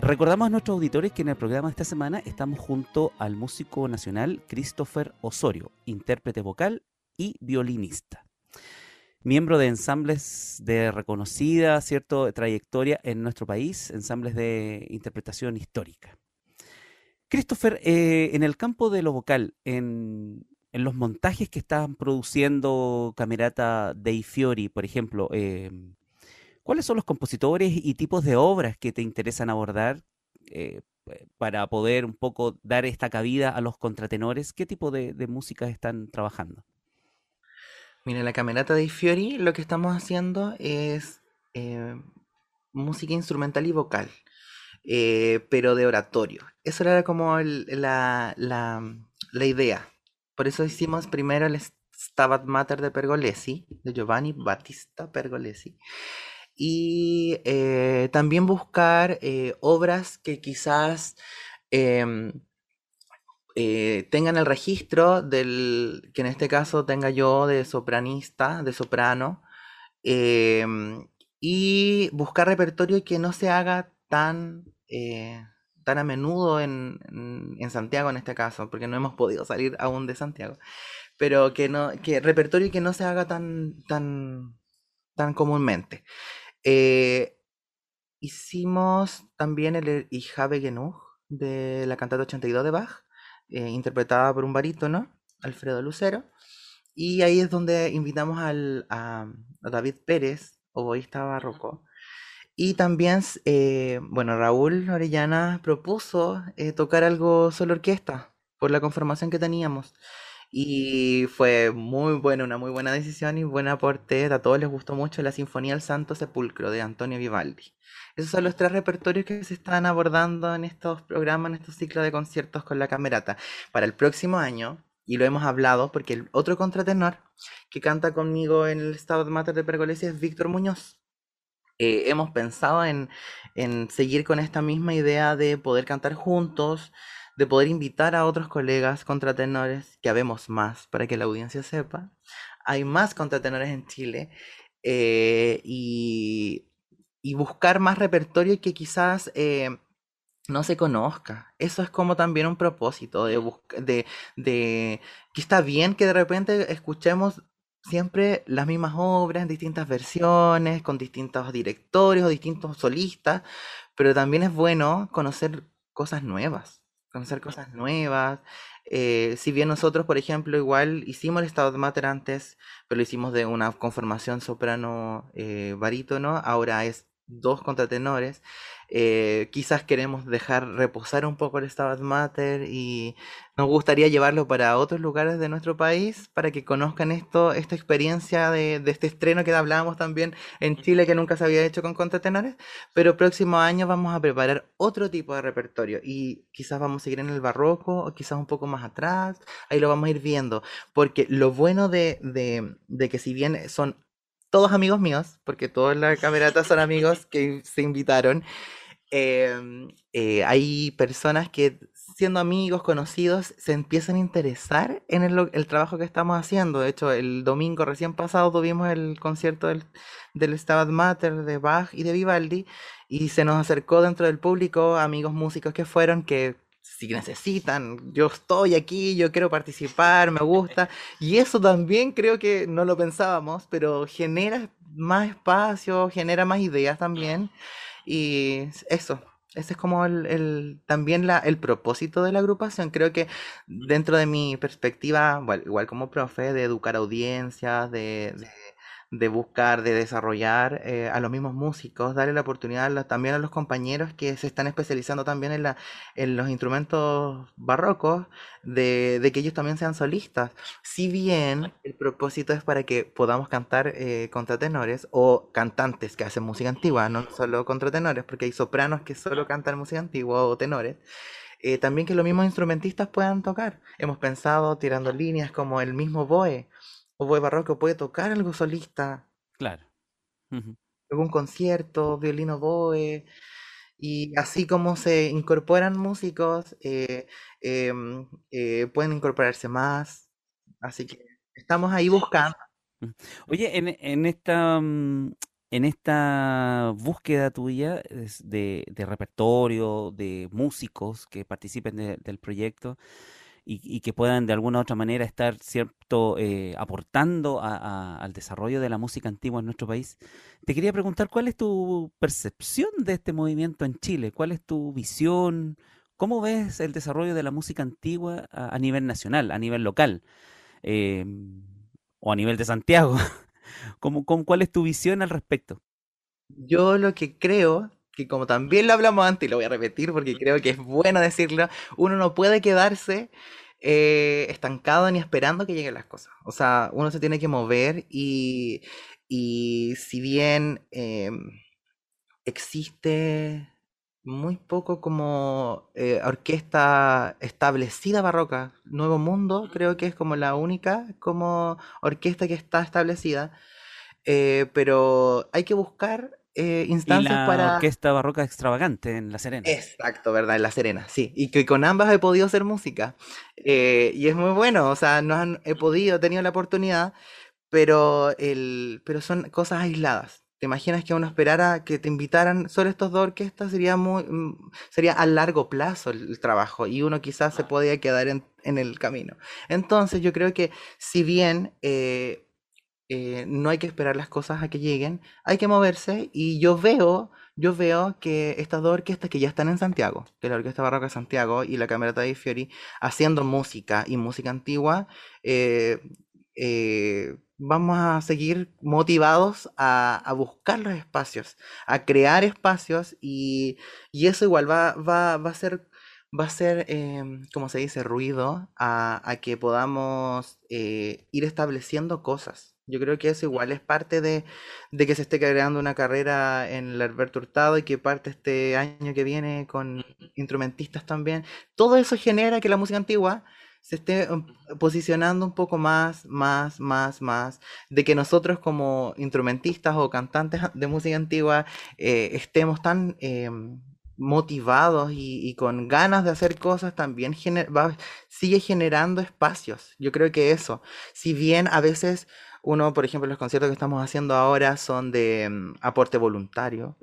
Recordamos a nuestros auditores que en el programa de esta semana estamos junto al músico nacional Christopher Osorio, intérprete vocal y violinista. Miembro de ensambles de reconocida cierto, trayectoria en nuestro país, ensambles de interpretación histórica. Christopher, eh, en el campo de lo vocal, en, los montajes que están produciendo Camerata Dei Fiori, por ejemplo, eh, ¿Cuáles son los compositores y tipos de obras que te interesan abordar eh, para poder un poco dar esta cabida a los contratenores? ¿Qué tipo de, música están trabajando? Mira, la Camerata de Fiori lo que estamos haciendo es eh, música instrumental y vocal, eh, pero de oratorio. Eso era como la, la, idea. Por eso hicimos primero el Stabat Mater de Pergolesi, de Giovanni Battista Pergolesi y eh, también buscar eh, obras que quizás em, eh, tengan el registro del, que en este caso tenga yo de sopranista, de soprano, em, y buscar repertorio que no se haga tan, tan a menudo en, en, Santiago en este caso, porque no hemos podido salir aún de Santiago, pero que, no, que repertorio que no se haga tan, tan, tan comúnmente. Eh, hicimos también el Ich habe genug de la cantata 82 de Bach, eh, interpretada por un barítono, Alfredo Lucero. Y ahí es donde invitamos al, a, David Pérez, oboísta barroco. Y también, eh, bueno, Raúl Orellana propuso tocar algo solo orquesta por la conformación que teníamos. Y fue muy buena, una muy buena decisión y buen aporte. A todos les gustó mucho la Sinfonía del Santo Sepulcro de Antonio Vivaldi. Esos son los tres repertorios que se están abordando en estos programas, en estos ciclos de conciertos con la camerata. Para el próximo año, y lo hemos hablado porque el otro contratenor que canta conmigo en el Estado de Mater de Pergolesi es Víctor Muñoz. Eh, hemos pensado en, en seguir con esta misma idea de poder cantar juntos, de poder invitar a otros colegas contratenores, que habemos más para que la audiencia sepa. Hay más contratenores en Chile eh, y, buscar más repertorio que quizás eh, no se conozca. Eso es como también un propósito de, de, de que está bien que de repente escuchemos siempre las mismas obras en distintas versiones, con distintos directores o distintos solistas, pero también es bueno conocer cosas nuevas conocer cosas nuevas. Eh, si bien nosotros, por ejemplo, igual hicimos el estado de mater antes, pero lo hicimos de una conformación soprano eh, barítono, ahora es dos contratenores. Eh, quizás queremos dejar reposar un poco el Stabat Mater y nos gustaría llevarlo para otros lugares de nuestro país para que conozcan esto, esta experiencia de, este estreno que hablábamos también en Chile que nunca se había hecho con contratenores, pero próximo año vamos a preparar otro tipo de repertorio y quizás vamos a seguir en el barroco o quizás un poco más atrás, ahí lo vamos a ir viendo, porque lo bueno de, de, de que si bien son todos amigos míos, porque todos en la camerata son amigos (laughs) que se invitaron. Em, eh, hay personas que siendo amigos, conocidos, se empiezan a interesar en el, trabajo que estamos haciendo. De hecho, el domingo recién pasado tuvimos el concierto del, del Stabat Mater de Bach y de Vivaldi y se nos acercó dentro del público amigos músicos que fueron que si necesitan, yo estoy aquí, yo quiero participar, me (laughs) gusta. Y eso también creo que no lo pensábamos, pero genera más espacio, genera más ideas también. Y eso, ese es como el, también la, el propósito de la agrupación. Creo que dentro de mi perspectiva, igual, como profe, de educar audiencias, de de buscar, de desarrollar eh, a los mismos músicos, darle la oportunidad también a los compañeros que se están especializando también en, la, en los instrumentos barrocos, de, de que ellos también sean solistas. Si bien el propósito es para que podamos cantar eh, contratenores o cantantes que hacen música antigua, no solo contratenores, porque hay sopranos que solo cantan música antigua o tenores. Eh, también que los mismos instrumentistas puedan tocar. Hemos pensado tirando líneas como el mismo Boe oboe barroco puede tocar algo solista. Claro. Algún concierto, violino boe. Y así como se incorporan músicos, eh, em, eh, pueden incorporarse más. Así que estamos ahí buscando. Oye, en, en esta mm, en esta búsqueda tuya de, de repertorio, de músicos que participen del proyecto, y, que puedan de alguna u otra manera estar cierto eh, aportando al desarrollo de la música antigua en nuestro país. Te quería preguntar cuál es tu percepción de este movimiento en Chile, cuál es tu visión, cómo ves el desarrollo de la música antigua a, nivel nacional, a nivel local em, o a nivel de Santiago. (laughs) ¿Cómo, cuál es tu visión al respecto? Yo lo que creo que como también lo hablamos antes, y lo voy a repetir porque creo que es bueno decirlo, uno no puede quedarse eh, estancado ni esperando que lleguen las cosas. O sea, uno se tiene que mover y, y si bien em, existe muy poco como eh, orquesta establecida barroca, Nuevo Mundo creo que es como la única como orquesta que está establecida, eh, pero hay que buscar eh, instancias y la para. Orquesta Barroca Extravagante en La Serena. Exacto, ¿verdad? En La Serena, sí. Y que con ambas he podido hacer música. Eh, y es muy bueno, o sea, no han, he podido, he tenido la oportunidad, pero, el, pero son cosas aisladas. ¿Te imaginas que uno esperara que te invitaran solo estos dos orquestas? Sería muy mm, sería a largo plazo el, trabajo y uno quizás se podía quedar en, en, el camino. Entonces yo creo que si bien eh, eh, no hay que esperar las cosas a que lleguen, hay que moverse y yo veo, yo veo que estas dos orquestas que ya están en Santiago, que la Orquesta Barroca de Santiago y la Camerata de Fiori, haciendo música y música antigua, eh, eh, vamos a seguir motivados a, buscar los espacios, a crear espacios y, eso igual va, va, va a ser va a ser, em, como se dice, ruido a que podamos ir estableciendo cosas. Yo creo que eso igual es parte de, que se esté creando una carrera en el Alberto Hurtado y que parte este año que viene con instrumentistas también. Todo eso genera que la música antigua se esté um, posicionando un poco más, más, más, más, de que nosotros como instrumentistas o cantantes de música antigua eh, estemos tan em, motivados y, con ganas de hacer cosas, también sigue generando espacios. Yo creo que eso, si bien a veces uno, por ejemplo, los conciertos que estamos haciendo ahora son de mm, aporte voluntario,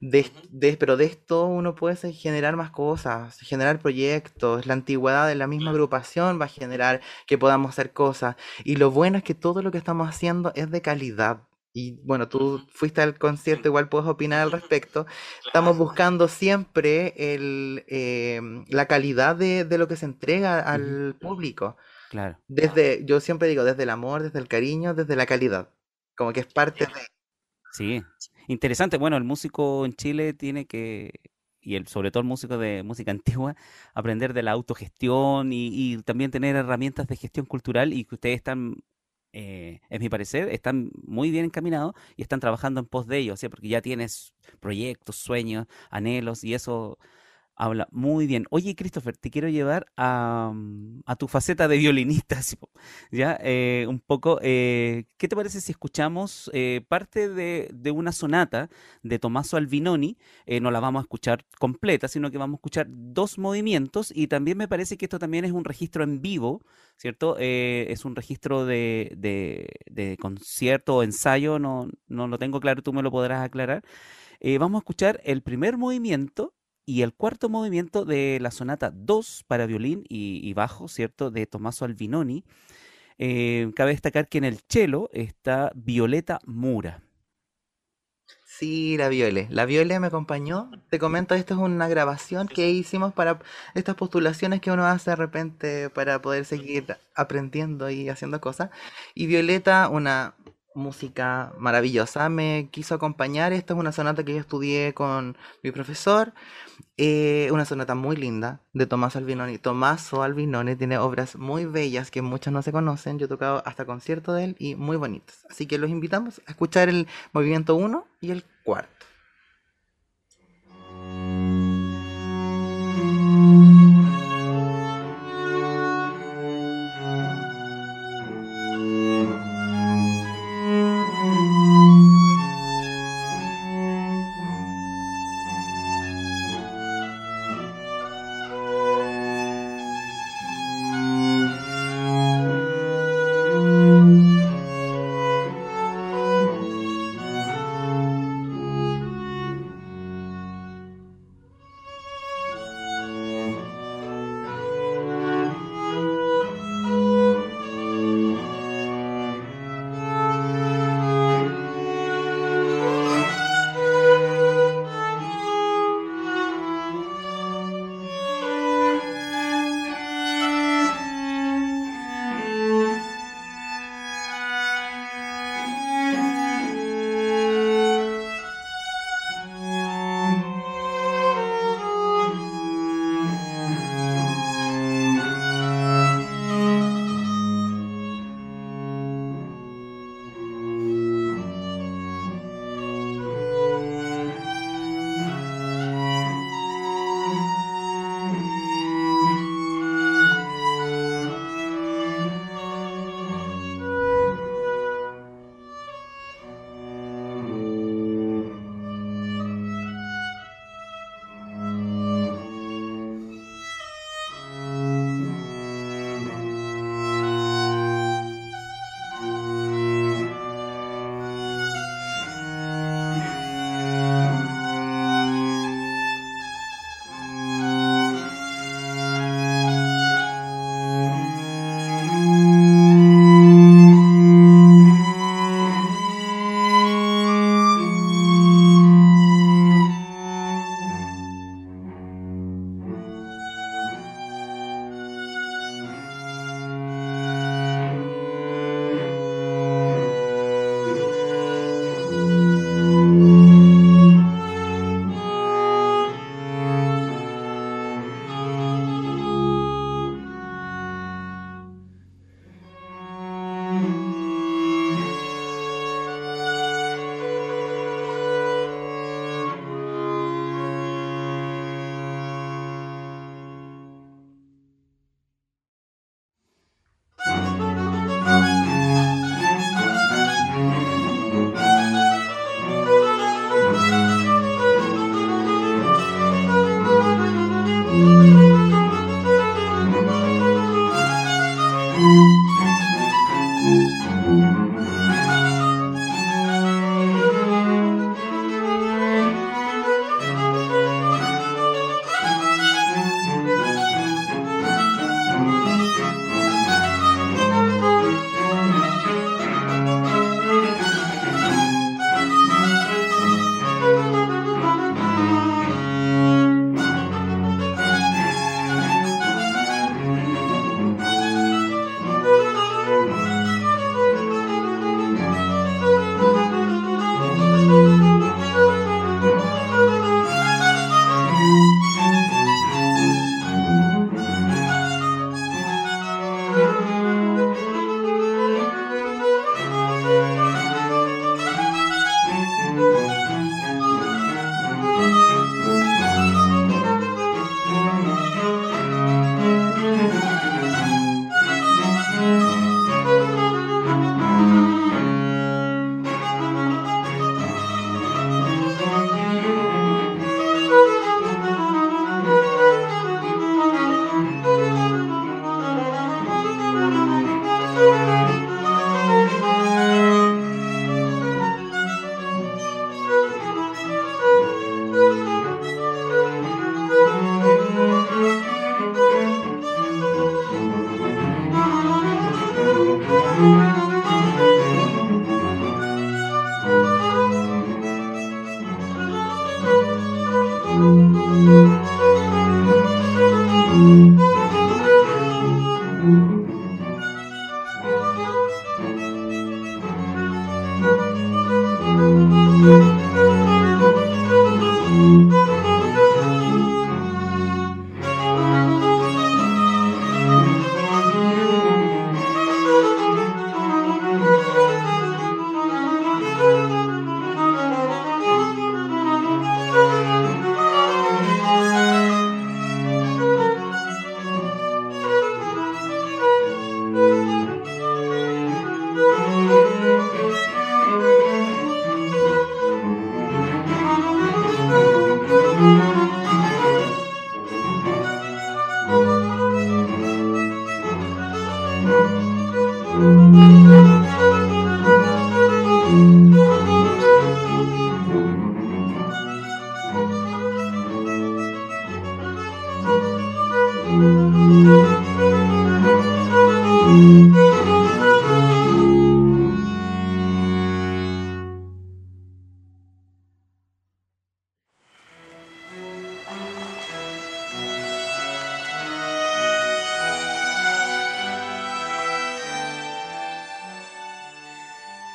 de, pero de esto uno puede generar más cosas, generar proyectos, la antigüedad de la misma agrupación va a generar que podamos hacer cosas. Y lo bueno es que todo lo que estamos haciendo es de calidad. Y bueno, tú fuiste al concierto, igual puedes opinar al (laughs) respecto. Estamos buscando siempre el, em, la calidad de, de, lo que se entrega al público. Claro. Desde, yo siempre digo, desde el amor, desde el cariño, desde la calidad. Como que es parte de. Sí. interesante. Bueno, el músico en Chile tiene que, y el, sobre todo el músico de música (laughs) antigua, aprender de la autogestión y, y también tener herramientas de gestión cultural y que ustedes están eh, es mi parecer, están muy bien encaminados y están trabajando en pos de ellos, porque ya tienes proyectos, sueños, anhelos y eso Habla muy bien. Oye, Christopher, te quiero llevar a, mm, a tu faceta de violinista, (laughs) ¿ya? Eh, un poco, eh, ¿qué te parece si escuchamos eh, parte de, de, una sonata de Tommaso Albinoni? no la vamos a escuchar completa, sino que vamos a escuchar dos movimientos y también me parece que esto también es un registro en vivo, ¿cierto? es un registro de, de, de concierto o ensayo, no, no lo tengo claro, tú me lo podrás aclarar. vamos a escuchar el primer movimiento y el cuarto movimiento de la sonata 2 para violín y, bajo, ¿cierto? De Tommaso Albinoni. Eh, cabe destacar que en el cello está Violeta Mura. Sí, la Viole. La Viole me acompañó. Te comento, esto es una grabación que hicimos para estas postulaciones que uno hace de repente para poder seguir aprendiendo y haciendo cosas. Y Violeta, una música maravillosa. Me quiso acompañar. Esta es una sonata que yo estudié con mi profesor. Eh, una sonata muy linda de Tommaso Albinoni. Tommaso Albinoni tiene obras muy bellas que muchas no se conocen. Yo he tocado hasta concierto de él y muy bonitas. Así que los invitamos a escuchar el movimiento 1 y el cuarto.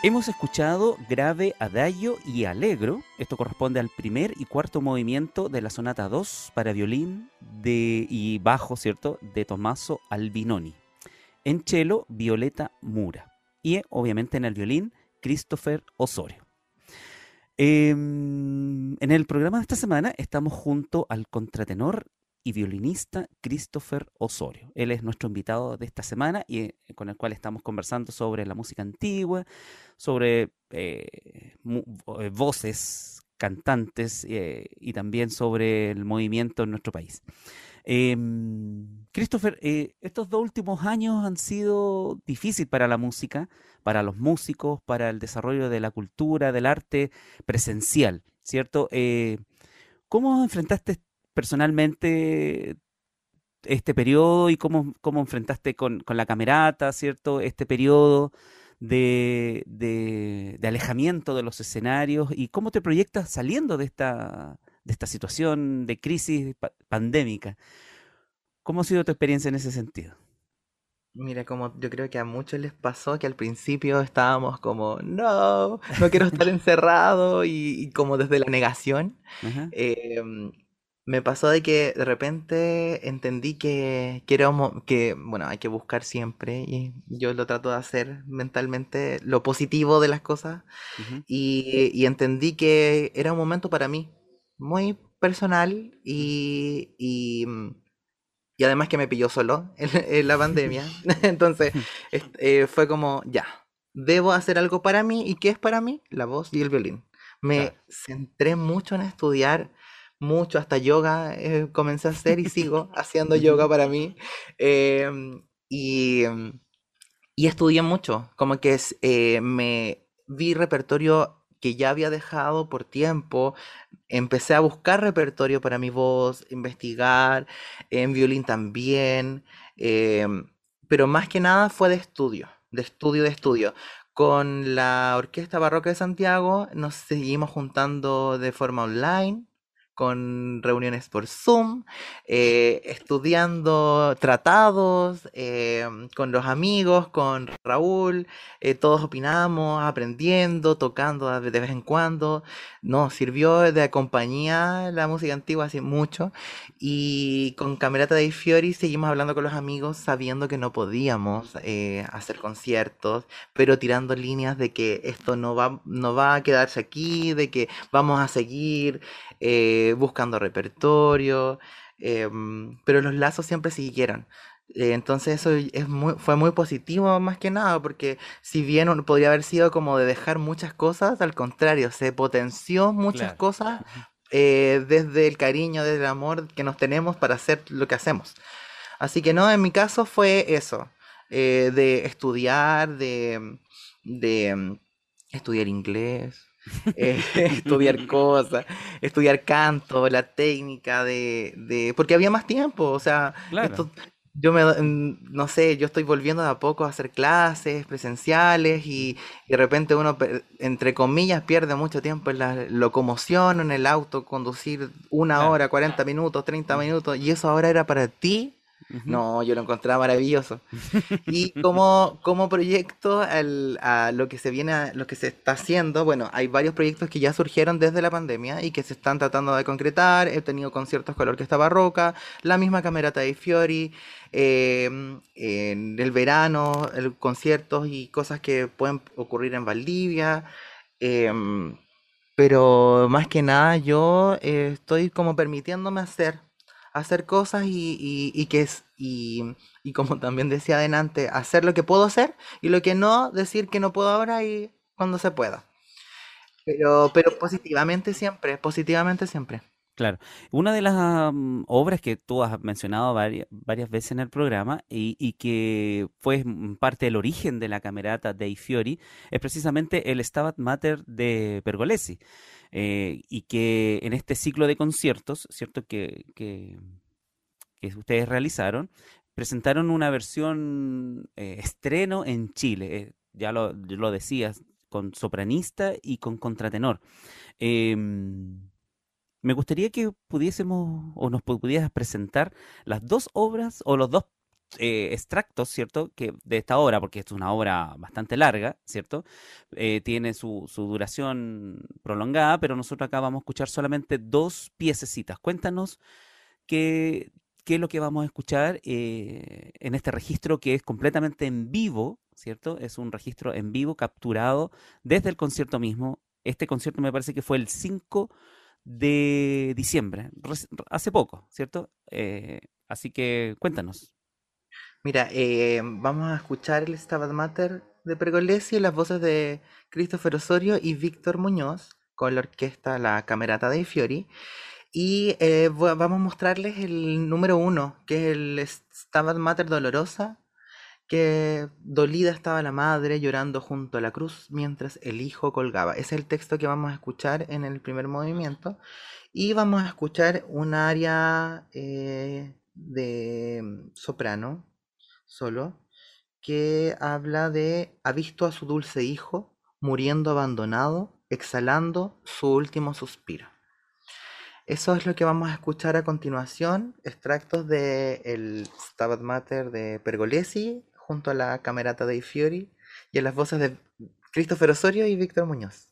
Hemos escuchado grave, adagio y allegro. Esto corresponde al primer y cuarto movimiento de la sonata 2 para violín y bajo, ¿cierto?, de Tommaso Albinoni. En cello, Violeta Mura. Y obviamente en el violín, Christopher Osorio. Em, en el programa de esta semana estamos junto al contratenor y violinista Christopher Osorio. Él es nuestro invitado de esta semana y eh, con el cual estamos conversando sobre la música antigua, sobre eh, eh, voces, cantantes y también sobre el movimiento en nuestro país. Em, Christopher, estos dos últimos años han sido difíciles para la música, para los músicos, para el desarrollo de la cultura, del arte presencial, ¿cierto? ¿Cómo enfrentaste personalmente este periodo y cómo, cómo enfrentaste con, la camerata, ¿cierto? Este periodo de, de, alejamiento de los escenarios y cómo te proyectas saliendo de esta, de esta situación de crisis pandémica. ¿Cómo ha sido tu experiencia en ese sentido? Mira, como yo creo que a muchos les pasó que al principio estábamos como, no, no quiero estar (laughs) encerrado y, como desde la negación me pasó de que de repente entendí que, que, que, bueno, hay que buscar siempre, y yo lo trato de hacer mentalmente, lo positivo de las cosas, y, y, entendí que era un momento para mí, muy personal, y, y, y además que me pilló solo (laughs) en, la pandemia, (laughs) (laughs) entonces eh, fue como, ya, debo hacer algo para mí, ¿y qué es para mí? La voz y el violín. Me centré mucho en estudiar mucho, hasta yoga eh, comencé a hacer y sigo (laughs) haciendo yoga para mí. Em, y, y, estudié mucho, como que eh, me vi repertorio que ya había dejado por tiempo, empecé a buscar repertorio para mi voz, investigar, en violín también, em, pero más que nada fue de estudio, de estudio, de estudio. Con la Orquesta Barroca de Santiago nos seguimos juntando de forma online, con reuniones por Zoom, eh, estudiando tratados eh, con los amigos, con Raúl, eh, todos opinamos, aprendiendo, tocando de vez en cuando. Nos sirvió de compañía la música antigua hace mucho y con Camerata de Fiori seguimos hablando con los amigos sabiendo que no podíamos hacer conciertos, pero tirando líneas de que esto no va, no va a quedarse aquí, de que vamos a seguir. Buscando repertorio, em, pero los lazos siempre siguieron. Eh, entonces eso es muy, fue muy positivo más que nada, porque si bien podría haber sido como de dejar muchas cosas, al contrario, se potenció muchas cosas eh, desde el cariño, desde el amor que nos tenemos para hacer lo que hacemos. Así que no, en mi caso fue eso, de estudiar, de, de em, estudiar inglés, (laughs) eh, estudiar cosas, estudiar canto, la técnica de, de, porque había más tiempo, o sea, yo me, mm, no sé, yo estoy volviendo de a poco a hacer clases presenciales y, de repente uno, entre comillas, pierde mucho tiempo en la locomoción, en el auto, conducir una hora, 40 minutos, 30 minutos, y eso ahora era para ti no, yo lo encontraba maravilloso. Y como, como proyecto a lo que se viene, lo que se está haciendo, bueno, hay varios proyectos que ya surgieron desde la pandemia y que se están tratando de concretar. He tenido conciertos con la Orquesta Barroca, la misma Camerata de Fiori, em, en el verano, conciertos y cosas que pueden ocurrir en Valdivia. Em, pero más que nada yo eh, estoy como permitiéndome hacer hacer cosas y, y, que es, y, y, como también decía adelante, hacer lo que puedo hacer y lo que no, decir que no puedo ahora y cuando se pueda. Pero, pero positivamente siempre, positivamente siempre. Claro. Una de las mm, obras que tú has mencionado varias, varias veces en el programa y, y, que fue parte del origen de la camerata dei Fiori es precisamente el Stabat Mater de Pergolesi. Eh, y que en este ciclo de conciertos, ¿cierto? Que, que, ustedes realizaron, presentaron una versión eh, estreno en Chile, eh, ya lo, lo, decías, con sopranista y con contratenor. Em, me gustaría que pudiésemos o nos pudieras presentar las dos obras o los dos eh, extractos, ¿cierto? Que de esta obra, porque es una obra bastante larga, ¿cierto? Eh, tiene su, su, duración prolongada, pero nosotros acá vamos a escuchar solamente dos piececitas. Cuéntanos qué, qué es lo que vamos a escuchar eh, en este registro que es completamente en vivo, ¿cierto? Es un registro en vivo capturado desde el concierto mismo. Este concierto me parece que fue el 5 de diciembre, hace poco, ¿cierto? Así que cuéntanos. Mira, eh, vamos a escuchar el Stabat Mater de Pergolesi las voces de Christopher Osorio y Víctor Muñoz con la orquesta La Camerata dei Fiori. Y eh, vamos a mostrarles el número uno, que es el Stabat Mater Dolorosa, que dolida estaba la madre llorando junto a la cruz mientras el hijo colgaba. Es el texto que vamos a escuchar en el primer movimiento. Y vamos a escuchar un área eh, de soprano solo que habla de ha visto a su dulce hijo muriendo abandonado, exhalando su último suspiro. Eso es lo que vamos a escuchar a continuación, extractos del el Stabat Mater de Pergolesi junto a la Camerata dei Fiori y a las voces de Christopher Osorio y Víctor Muñoz.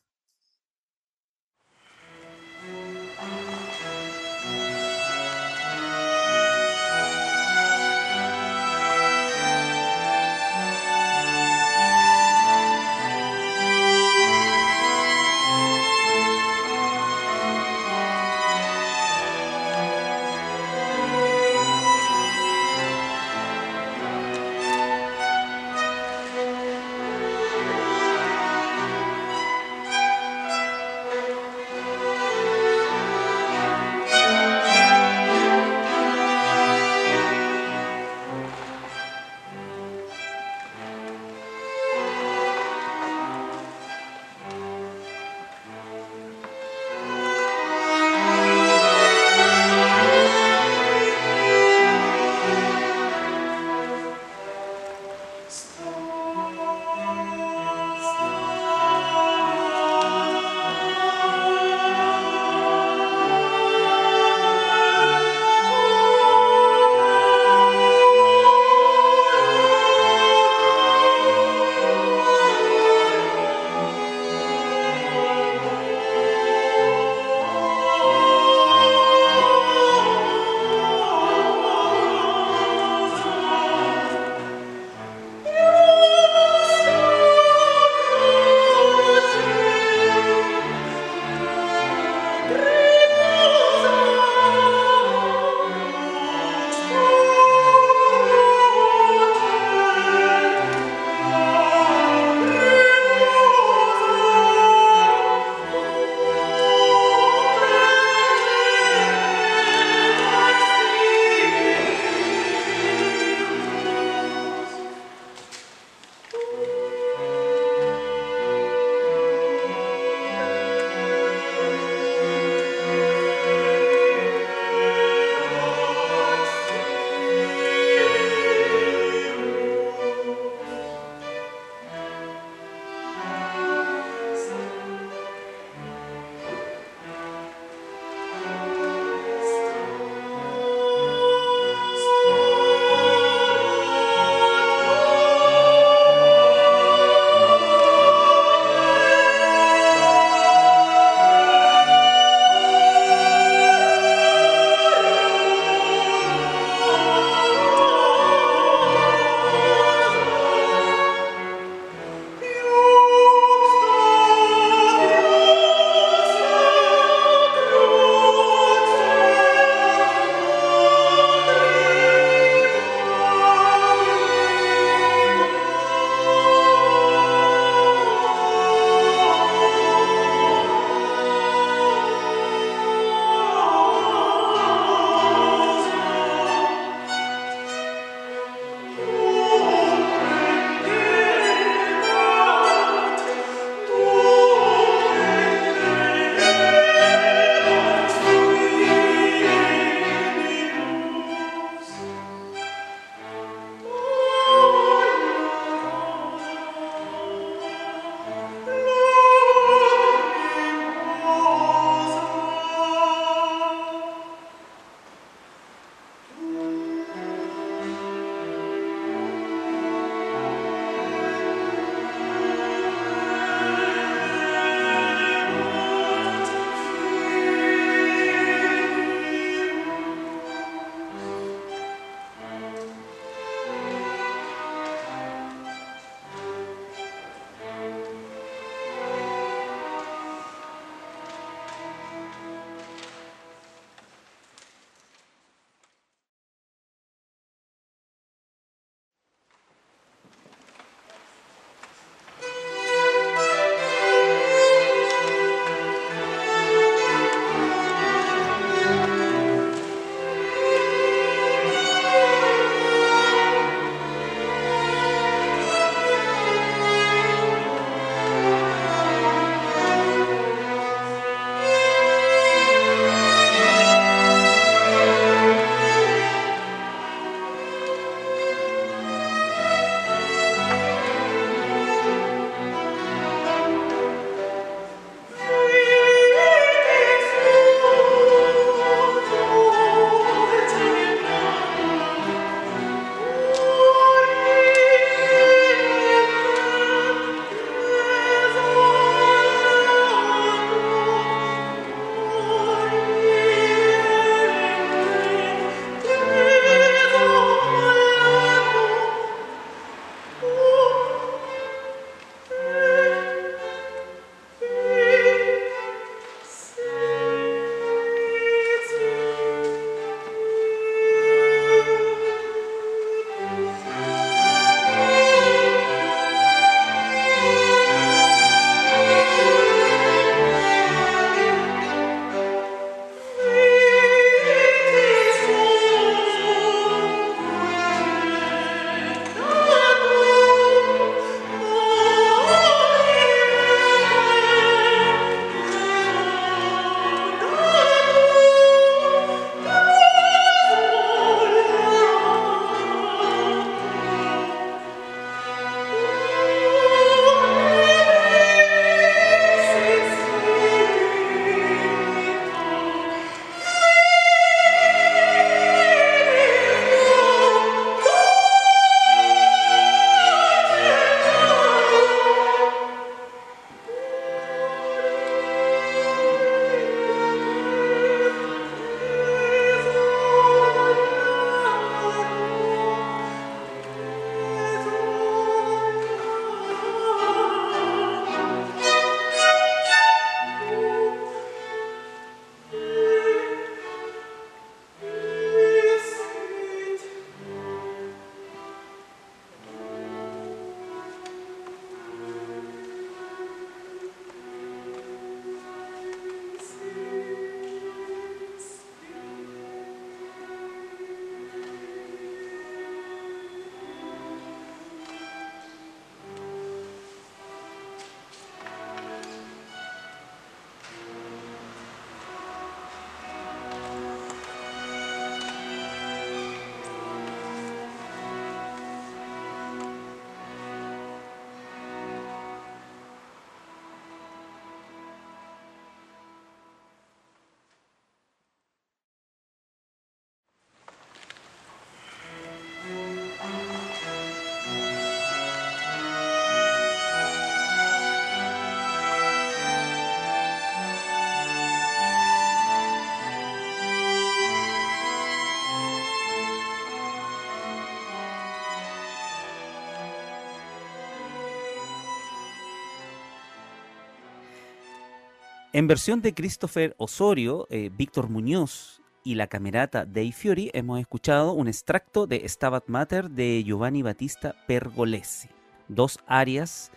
En versión de Christopher Osorio, eh, Víctor Muñoz y la camerata Dei Fiori hemos escuchado un extracto de Stabat Mater de Giovanni Battista Pergolesi, dos áreas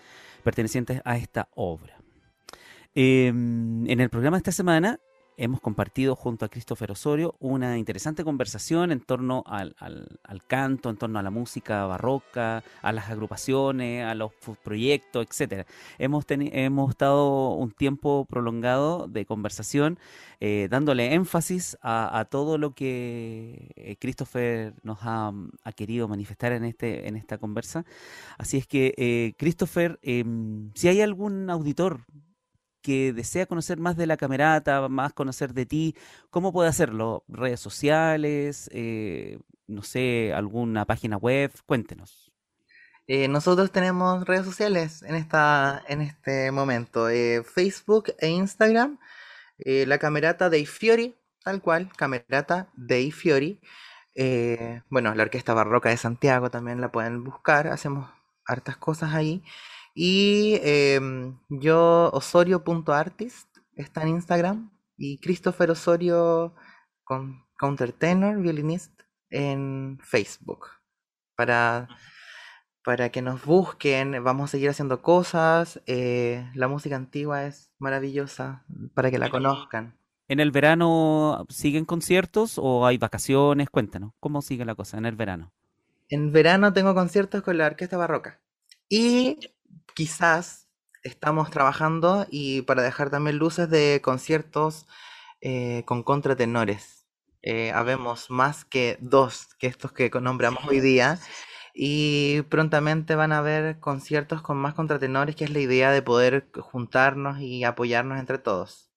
pertenecientes a esta obra. Em, en el programa de esta semana hemos compartido junto a Christopher Osorio una interesante conversación en torno al, canto, en torno a la música barroca, a las agrupaciones, a los proyectos, etcétera. Hemos, hemos estado un tiempo prolongado de conversación eh, dándole énfasis a, todo lo que eh, Christopher nos ha, querido manifestar en, este, en esta conversa. Así es que, eh, Christopher, em, si hay algún auditor que desea conocer más de la camerata, más conocer de ti, ¿cómo puede hacerlo? ¿Redes sociales? Eh, no sé, alguna página web? Cuéntenos. Eh, nosotros tenemos redes sociales en, esta, en este momento, eh, Facebook e Instagram, la camerata de Fiori, tal cual, camerata de Fiori. bueno, la Orquesta Barroca de Santiago también la pueden buscar, hacemos hartas cosas ahí. Y em, yo, osorio.artist, está en Instagram. Y Christopher Osorio con countertenor, violinist, en Facebook. Para, para que nos busquen, vamos a seguir haciendo cosas. Eh, la música antigua es maravillosa para que la conozcan. ¿En el verano siguen conciertos o hay vacaciones? Cuéntanos, ¿cómo sigue la cosa en el verano? En verano tengo conciertos con la Orquesta Barroca. Y quizás estamos trabajando y para dejar también luces de conciertos eh, con contratenores. Eh, habemos más que dos que estos que nombramos hoy día y prontamente van a haber conciertos con más contratenores, que es la idea de poder juntarnos y apoyarnos entre todos.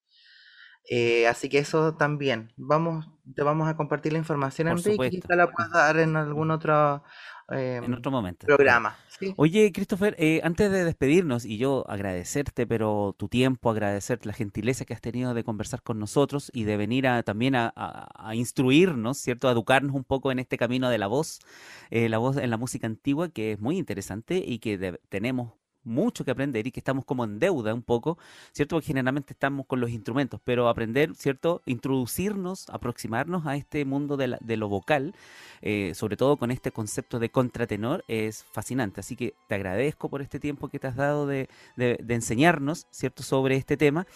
Eh, así que eso también. Vamos, te vamos a compartir la información, en Enrique, quizá la puedas dar en algún otro, en em, otro momento. Programa. Oye, Christopher, eh, antes de despedirnos y yo agradecerte, pero tu tiempo, agradecerte la gentileza que has tenido de conversar con nosotros y de venir a, también a, instruirnos, ¿cierto? A educarnos un poco en este camino de la voz, eh, la voz en la música antigua, que es muy interesante y que tenemos mucho que aprender y que estamos como en deuda un poco, ¿cierto? Porque generalmente estamos con los instrumentos, pero aprender, ¿cierto? Introducirnos, aproximarnos a este mundo de, de lo vocal, eh, sobre todo con este concepto de contratenor, es fascinante. Así que te agradezco por este tiempo que te has dado de, enseñarnos, ¿cierto? Sobre este tema.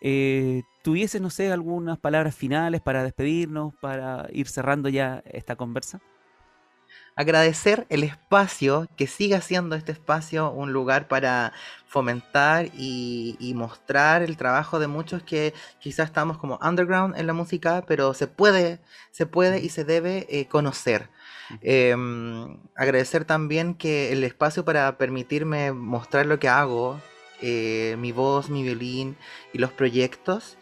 Eh, ¿Tuviese, no sé, algunas palabras finales para despedirnos, para ir cerrando ya esta conversa? Agradecer el espacio, que siga siendo este espacio un lugar para fomentar y, mostrar el trabajo de muchos que quizás estamos como underground en la música, pero se puede, se puede y se debe eh, conocer. Em, agradecer también que el espacio para permitirme mostrar lo que hago, eh, mi voz, mi violín y los proyectos.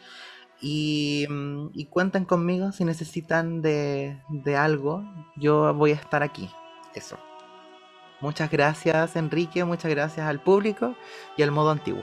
Mm, y, cuenten conmigo si necesitan de algo. Yo voy a estar aquí. Eso. Muchas gracias Enrique, muchas gracias al público y al modo antiguo.